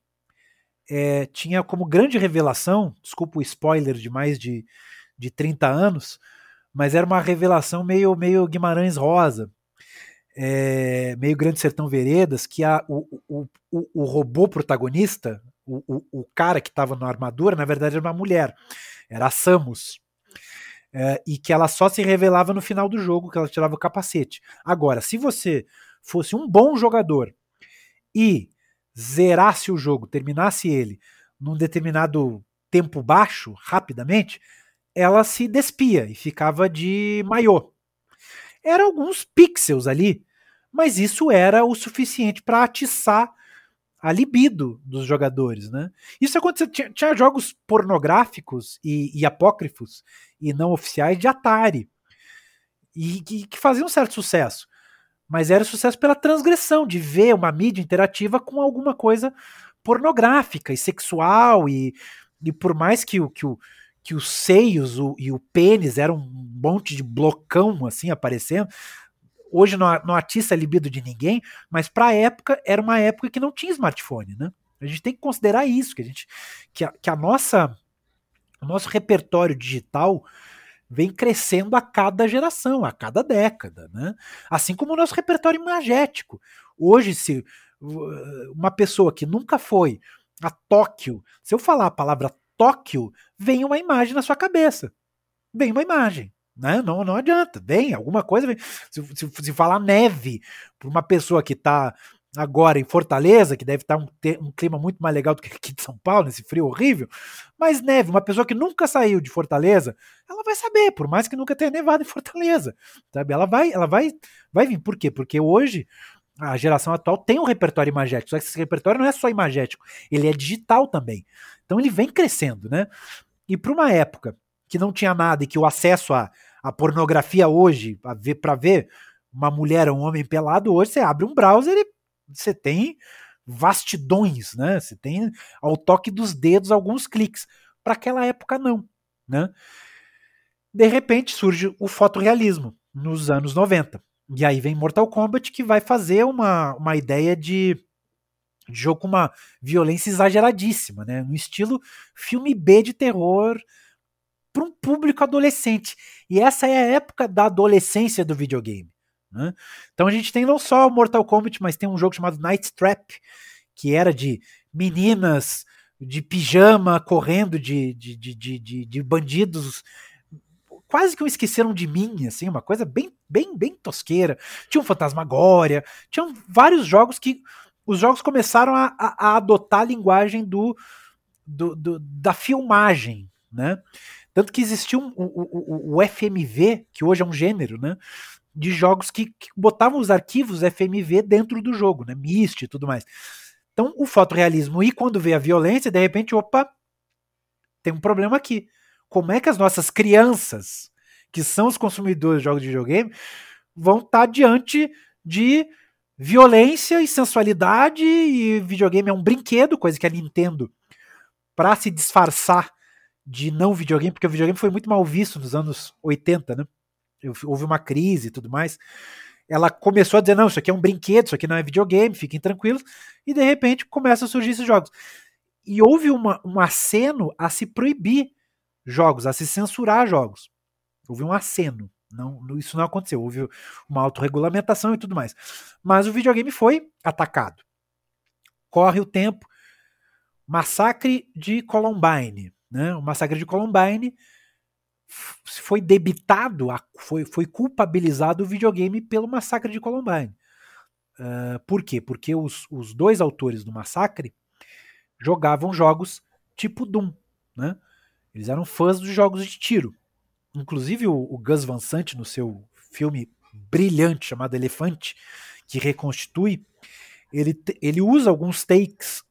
Speaker 2: é, tinha como grande revelação, desculpa o spoiler de mais de, de 30 anos, mas era uma revelação meio, meio Guimarães Rosa, é, meio Grande Sertão Veredas, que a, o, o, o, o robô protagonista, o, o, o cara que estava na armadura, na verdade era uma mulher, era a Samus. É, e que ela só se revelava no final do jogo, que ela tirava o capacete. Agora, se você fosse um bom jogador e zerasse o jogo, terminasse ele num determinado tempo baixo, rapidamente, ela se despia e ficava de maiô. Eram alguns pixels ali, mas isso era o suficiente para atiçar a libido dos jogadores, né? Isso aconteceu, tinha, tinha jogos pornográficos e, e, apócrifos e não oficiais de Atari e que, faziam um certo sucesso, mas era sucesso pela transgressão de ver uma mídia interativa com alguma coisa pornográfica e sexual e, e por mais que o, que o que os seios o, e o pênis eram um monte de blocão assim aparecendo, hoje não, não atiça a libido de ninguém, mas para a época era uma época que não tinha smartphone, né? A gente tem que considerar isso, que a gente que a, que a nossa o nosso repertório digital vem crescendo a cada geração, a cada década, né? Assim como o nosso repertório imagético. Hoje, se uma pessoa que nunca foi a Tóquio, se eu falar a palavra Tóquio, vem uma imagem na sua cabeça. Vem uma imagem. Né? Não, não adianta, vem, alguma coisa vem. Se, se, se falar neve para uma pessoa que está agora em Fortaleza, que deve estar tá um, um, clima muito mais legal do que aqui de São Paulo, nesse frio horrível, mas neve, uma pessoa que nunca saiu de Fortaleza, ela vai saber, por mais que nunca tenha nevado em Fortaleza, sabe? Ela vai, ela vai, vai vir. Por quê? Porque hoje a geração atual tem um repertório imagético, só que esse repertório não é só imagético, ele é digital também. Então ele vem crescendo, né? E para uma época que não tinha nada e que o acesso a a pornografia hoje, para ver, ver uma mulher ou um homem pelado, hoje você abre um browser e você tem vastidões, né? Você tem ao toque dos dedos alguns cliques. Para aquela época, não. Né? De repente surge o fotorrealismo nos anos 90. E aí vem Mortal Kombat que vai fazer uma, uma ideia de, de jogo com uma violência exageradíssima, né? No estilo filme B de terror para um público adolescente. E essa é a época da adolescência do videogame. Né? Então a gente tem não só o Mortal Kombat, mas tem um jogo chamado Night Trap, que era de meninas de pijama correndo de, de, de, de, de bandidos quase que um esqueceram de mim, assim, uma coisa bem, bem, bem tosqueira. Tinha um Fantasmagória, tinham vários jogos que os jogos começaram a, a, a adotar a linguagem do, do, do, da filmagem, né? Tanto que existiu um, o, o, o, FMV, que hoje é um gênero, né? De jogos que, que, botavam os arquivos FMV dentro do jogo, né? Myst e tudo mais. Então, o fotorrealismo, e quando vê a violência, de repente, opa, tem um problema aqui. Como é que as nossas crianças, que são os consumidores de jogos de videogame, vão estar tá diante de violência e sensualidade, e videogame é um brinquedo, coisa que a Nintendo, para se disfarçar de não videogame, porque o videogame foi muito mal visto nos anos 80, né? Houve uma crise e tudo mais. Ela começou a dizer: não, isso aqui é um brinquedo, isso aqui não é videogame, fiquem tranquilos. E de repente começa a surgir esses jogos. E houve uma, um aceno a se proibir jogos, a se censurar jogos. Houve um aceno. Não, isso não aconteceu. Houve uma autorregulamentação e tudo mais. Mas o videogame foi atacado. Corre o tempo. Massacre de Columbine. Né? O massacre de Columbine foi debitado, foi, foi culpabilizado o videogame pelo massacre de Columbine. Uh, por quê? Porque os, os dois autores do massacre jogavam jogos tipo Doom. Né? Eles eram fãs dos jogos de tiro. Inclusive o, o Gus Van Sant, no seu filme brilhante chamado Elefante, que reconstitui, ele, ele usa alguns takes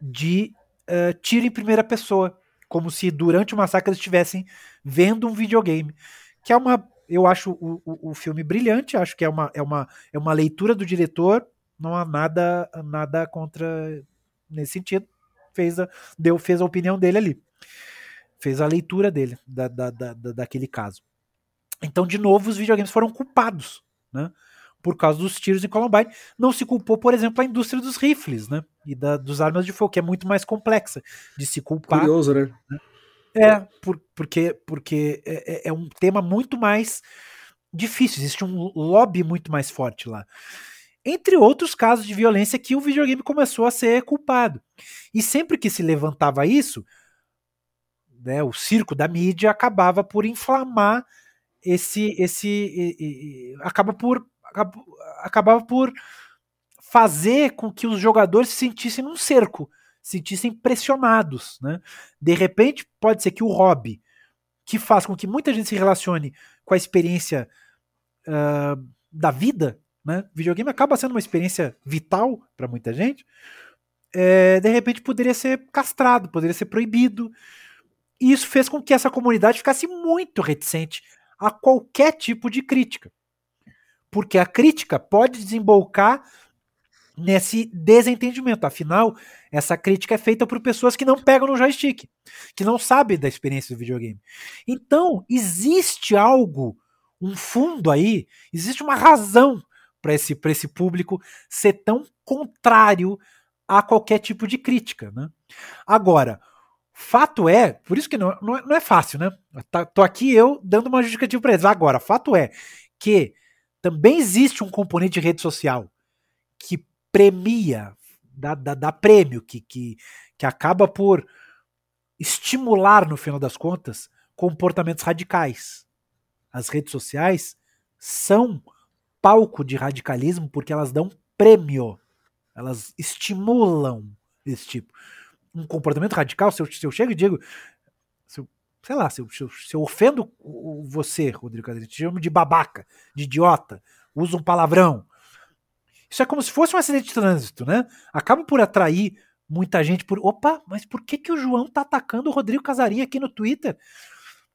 Speaker 2: de uh, tiro em primeira pessoa, como se durante o massacre eles estivessem vendo um videogame. Que é uma. Eu acho o, o, o, filme brilhante, acho que é uma, é, uma, é uma leitura do diretor, não há nada, nada contra nesse sentido. Fez a, deu, fez a opinião dele ali fez a leitura dele, da, da, da, daquele caso. Então, de novo, os videogames foram culpados, né? Por causa dos tiros em Columbine. Não se culpou, por exemplo, a indústria dos rifles, né? E da, dos armas de fogo, que é muito mais complexa de se culpar.
Speaker 1: Curioso, né? né?
Speaker 2: É, por, porque, porque é, é, é um tema muito mais difícil. Existe um lobby muito mais forte lá entre outros casos de violência que o videogame começou a ser culpado. E sempre que se levantava isso, né, o circo da mídia acabava por inflamar esse esse e, e, acaba por acabava por fazer com que os jogadores se sentissem num cerco, se sentissem pressionados, né? De repente pode ser que o hobby que faz com que muita gente se relacione com a experiência uh, da vida, né? Videogame acaba sendo uma experiência vital para muita gente. É, de repente poderia ser castrado, poderia ser proibido. E isso fez com que essa comunidade ficasse muito reticente a qualquer tipo de crítica. Porque a crítica pode desembocar nesse desentendimento. Afinal, essa crítica é feita por pessoas que não pegam no joystick, que não sabem da experiência do videogame. Então, existe algo, um fundo aí, existe uma razão para esse, esse público ser tão contrário a qualquer tipo de crítica. Né? Agora, Fato é, por isso que não, não, é, não é fácil, né? Tá, tô aqui eu dando uma justificativa para eles. Agora, fato é que também existe um componente de rede social que premia, dá, dá, dá prêmio, que, que, que acaba por estimular, no final das contas, comportamentos radicais. As redes sociais são palco de radicalismo porque elas dão prêmio, elas estimulam esse tipo um comportamento radical, se eu, se eu chego e digo, se eu, sei lá, se eu, se eu, se eu ofendo você, Rodrigo Cadeira, te chamo de babaca, de idiota, uso um palavrão. Isso é como se fosse um acidente de trânsito, né? Acaba por atrair muita gente por. Opa, mas por que, que o João tá atacando o Rodrigo Casarinho aqui no Twitter?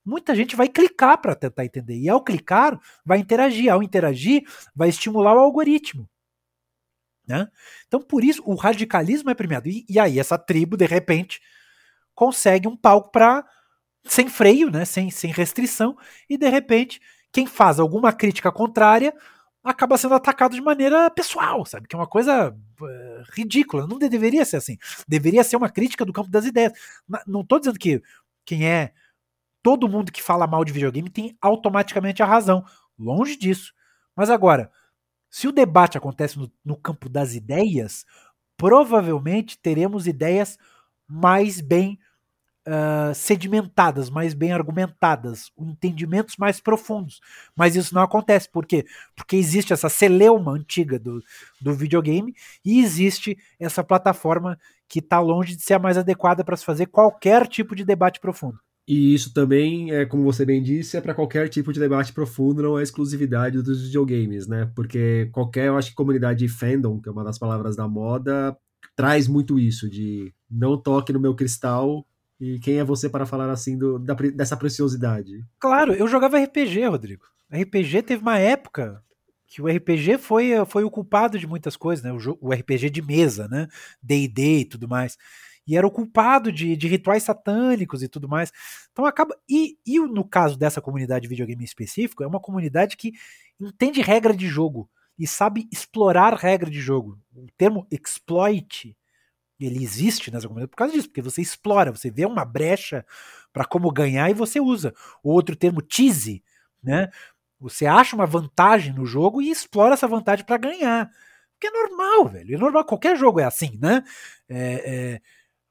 Speaker 2: Muita gente vai clicar para tentar entender. E ao clicar, vai interagir. Ao interagir, vai estimular o algoritmo. Né? Então, por isso, o radicalismo é premiado. E, e aí, essa tribo, de repente, consegue um palco para sem freio, né? sem, sem restrição, e de repente, quem faz alguma crítica contrária acaba sendo atacado de maneira pessoal, sabe? Que é uma coisa uh, ridícula. Não deveria ser assim. Deveria ser uma crítica do campo das ideias. Não estou dizendo que quem é. Todo mundo que fala mal de videogame tem automaticamente a razão. Longe disso. Mas agora, se o debate acontece no, no campo das ideias, provavelmente teremos ideias mais bem uh, sedimentadas, mais bem argumentadas, entendimentos mais profundos. Mas isso não acontece. Por quê? Porque existe essa celeuma antiga do, do videogame e existe essa plataforma que está longe de ser a mais adequada para se fazer qualquer tipo de debate profundo.
Speaker 1: E isso também, é, como você bem disse, é para qualquer tipo de debate profundo, não é exclusividade dos videogames, né? Porque qualquer, eu acho que comunidade fandom, que é uma das palavras da moda, traz muito isso, de não toque no meu cristal e quem é você para falar assim do, da, dessa preciosidade?
Speaker 2: Claro, eu jogava RPG, Rodrigo. RPG teve uma época que o RPG foi, foi o culpado de muitas coisas, né? O, o RPG de mesa, né? D&D e tudo mais. e era o culpado de, de rituais satânicos e tudo mais. Então acaba. E, e no caso dessa comunidade de videogame em específico, é uma comunidade que entende regra de jogo e sabe explorar regra de jogo. O termo exploit ele existe nessa comunidade por causa disso, porque você explora, você vê uma brecha para como ganhar e você usa. O outro termo tease, né? Você acha uma vantagem no jogo e explora essa vantagem para ganhar. Porque é normal, velho. É normal, qualquer jogo é assim, né? É, é,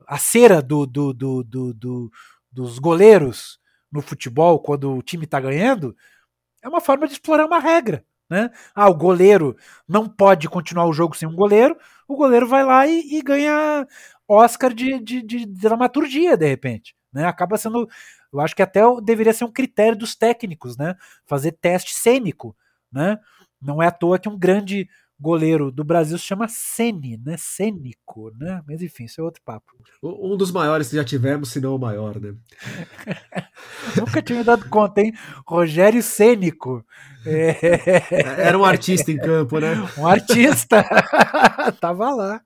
Speaker 2: a cera do, do, do, do, dos goleiros no futebol, quando o time está ganhando, é uma forma de explorar uma regra. Né? Ah, o goleiro não pode continuar o jogo sem um goleiro, o goleiro vai lá e, e ganha Oscar de, de, de, dramaturgia, de repente. Né? Acaba sendo. Eu acho que até deveria ser um critério dos técnicos, né? Fazer teste cênico. Né? Não é à toa que um grande goleiro do Brasil se chama Sene, né? Cênico, né? Mas enfim, isso é outro papo.
Speaker 1: Um dos maiores que já tivemos, se não o maior, né?
Speaker 2: Nunca tinha me dado conta, hein? Rogério Cênico.
Speaker 1: É... Era um artista em campo, né?
Speaker 2: Um artista. Tava lá.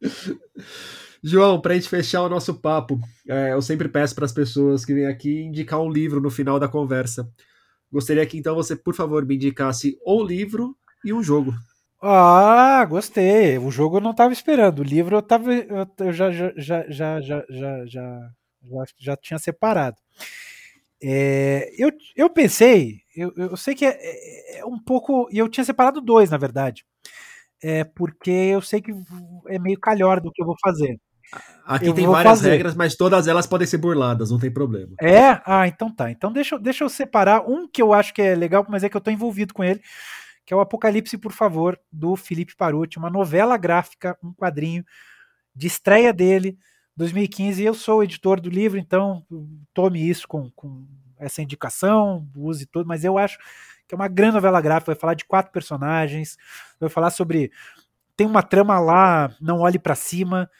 Speaker 1: João, para a gente fechar o nosso papo, é, eu sempre peço para as pessoas que vêm aqui indicar um livro no final da conversa. Gostaria que então você, por favor, me indicasse o livro e um jogo.
Speaker 2: Ah, gostei. O jogo eu não estava esperando. O livro eu, tava, eu, já, já, já, já, já, já, já, já tinha separado. É, eu, eu pensei, eu, eu sei que é, é, é um pouco. E eu tinha separado dois, na verdade. É porque eu sei que é meio calhor do que eu vou fazer.
Speaker 1: Aqui eu tem várias fazer. regras, mas todas elas podem ser burladas, não tem problema.
Speaker 2: É? Ah, então tá. Então deixa, deixa eu separar um que eu acho que é legal, mas é que eu tô envolvido com ele que é o Apocalipse, por favor, do Felipe Paruti, uma novela gráfica, um quadrinho de estreia dele, 2015. Eu sou editor do livro, então tome isso com, com essa indicação, use tudo, mas eu acho que é uma grande novela gráfica, vai falar de quatro personagens, vai falar sobre. Tem uma trama lá, não olhe para cima.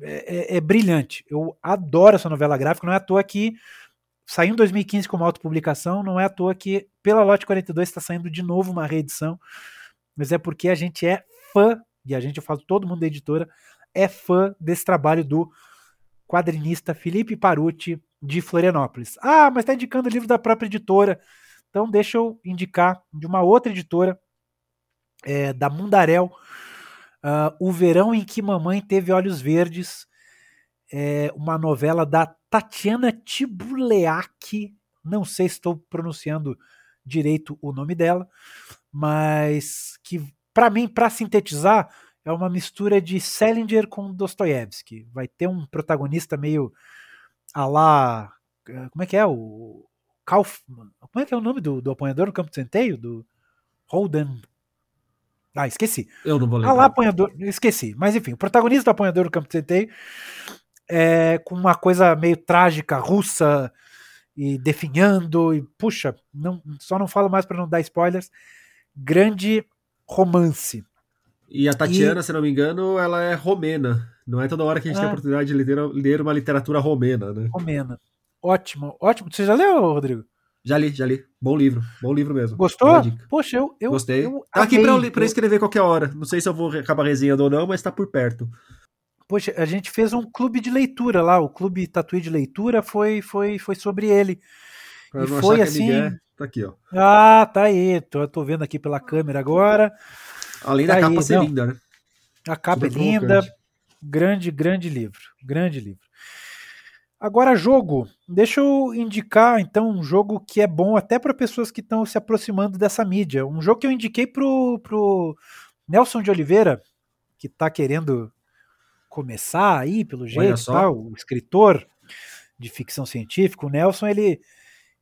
Speaker 2: É, é, é, brilhante. Eu adoro essa novela gráfica, não é à toa que saiu em 2015 como autopublicação, não é à toa que pela Lote 42 está saindo de novo uma reedição, mas é porque a gente é fã, e a gente, eu falo todo mundo da editora, é fã desse trabalho do quadrinista Felipe Paruti, de Florianópolis. Ah, mas está indicando o livro da própria editora. Então deixa eu indicar de uma outra editora, é, da Mundarel, uh, O Verão em que Mamãe Teve Olhos Verdes, é uma novela da Tatiana Tibuleak, não sei se estou pronunciando direito o nome dela, mas que para mim, para sintetizar, é uma mistura de Salinger com Dostoiévski. Vai ter um protagonista meio a lá, como é que é o Kaufman? Como é que é o nome do, do apanhador no campo de centeio? Do Holden. Ah, esqueci.
Speaker 1: Eu não vou lembrar.
Speaker 2: Ah lá, apanhador, esqueci. Mas enfim, o protagonista do apanhador no campo de centeio é, com uma coisa meio trágica, russa, e definhando, e puxa, não, só não falo mais para não dar spoilers. Grande romance.
Speaker 1: E a Tatiana, e... se não me engano, ela é romena. Não é toda hora que a gente é. tem a oportunidade de ler, ler uma literatura romena, né?
Speaker 2: Romena. Ótimo, ótimo. Você já leu, Rodrigo?
Speaker 1: Já li, já li. Bom livro, bom livro mesmo.
Speaker 2: Gostou? Poxa, eu, eu
Speaker 1: gostei.
Speaker 2: Eu
Speaker 1: tá aqui pra, pra escrever qualquer hora. Não sei se eu vou acabar resenhando ou não, mas tá por perto.
Speaker 2: Poxa, a gente fez um clube de leitura lá, o clube Tatuí de Leitura foi foi foi sobre ele.
Speaker 1: Pra e foi assim. É, tá aqui, ó.
Speaker 2: Ah, tá aí. Tô, tô vendo aqui pela câmera agora.
Speaker 1: Além tá da capa aí, ser não. linda, né?
Speaker 2: A capa Super é linda. Grande, grande livro. Grande livro. Agora, jogo. Deixa eu indicar, então, um jogo que é bom até para pessoas que estão se aproximando dessa mídia. Um jogo que eu indiquei pro, pro Nelson de Oliveira, que está querendo começar aí, pelo jeito, tá? o escritor de ficção científica, o Nelson, ele,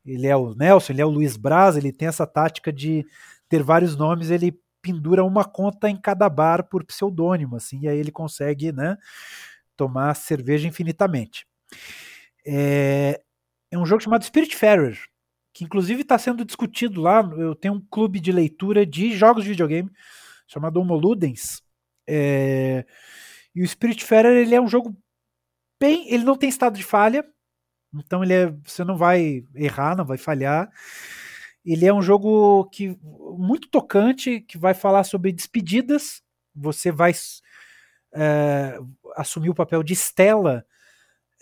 Speaker 2: ele é o Nelson, ele é o Luiz Braz, ele tem essa tática de ter vários nomes, ele pendura uma conta em cada bar por pseudônimo, assim, e aí ele consegue, né, tomar cerveja infinitamente. É, é um jogo chamado Spiritfarer, que inclusive está sendo discutido lá, eu tenho um clube de leitura de jogos de videogame chamado Homo Ludens, é, e o Spiritfarer, ele é um jogo bem. Ele não tem estado de falha. Então ele é, você não vai errar, não vai falhar. Ele é um jogo que muito tocante, que vai falar sobre despedidas. Você vai é, assumiu o papel de Stella,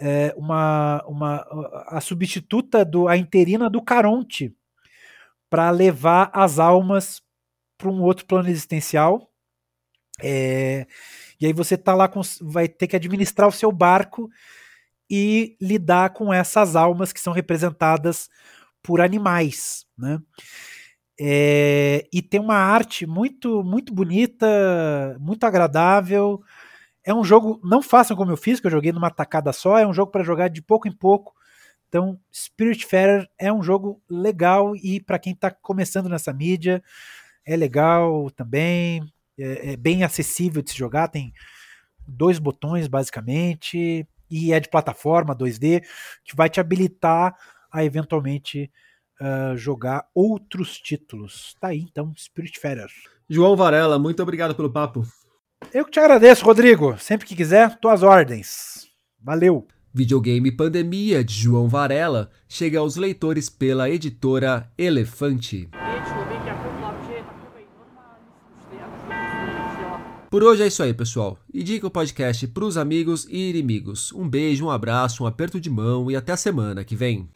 Speaker 2: é, uma, uma, a substituta, do, a interina do Caronte, para levar as almas para um outro plano existencial. É, e aí você tá lá com, vai ter que administrar o seu barco e lidar com essas almas que são representadas por animais, né? É, e tem uma arte muito muito bonita, muito agradável. É um jogo, não façam como eu fiz, que eu joguei numa tacada só, é um jogo para jogar de pouco em pouco. Então, Spiritfarer é um jogo legal e para quem está começando nessa mídia, é legal também, é, é, bem acessível de se jogar, tem dois botões basicamente, e é de plataforma 2D, que vai te habilitar a eventualmente uh, jogar outros títulos. Tá aí então, Spiritfarer.
Speaker 1: João Varela, muito obrigado pelo papo.
Speaker 2: Eu que te agradeço, Rodrigo. Sempre que quiser, tuas ordens. Valeu.
Speaker 1: Videogame Pandemia de João Varela chega aos leitores pela editora Elefante. Por hoje é isso aí, pessoal. Indica o podcast para os amigos e inimigos. Um beijo, um abraço, um aperto de mão e até a semana que vem.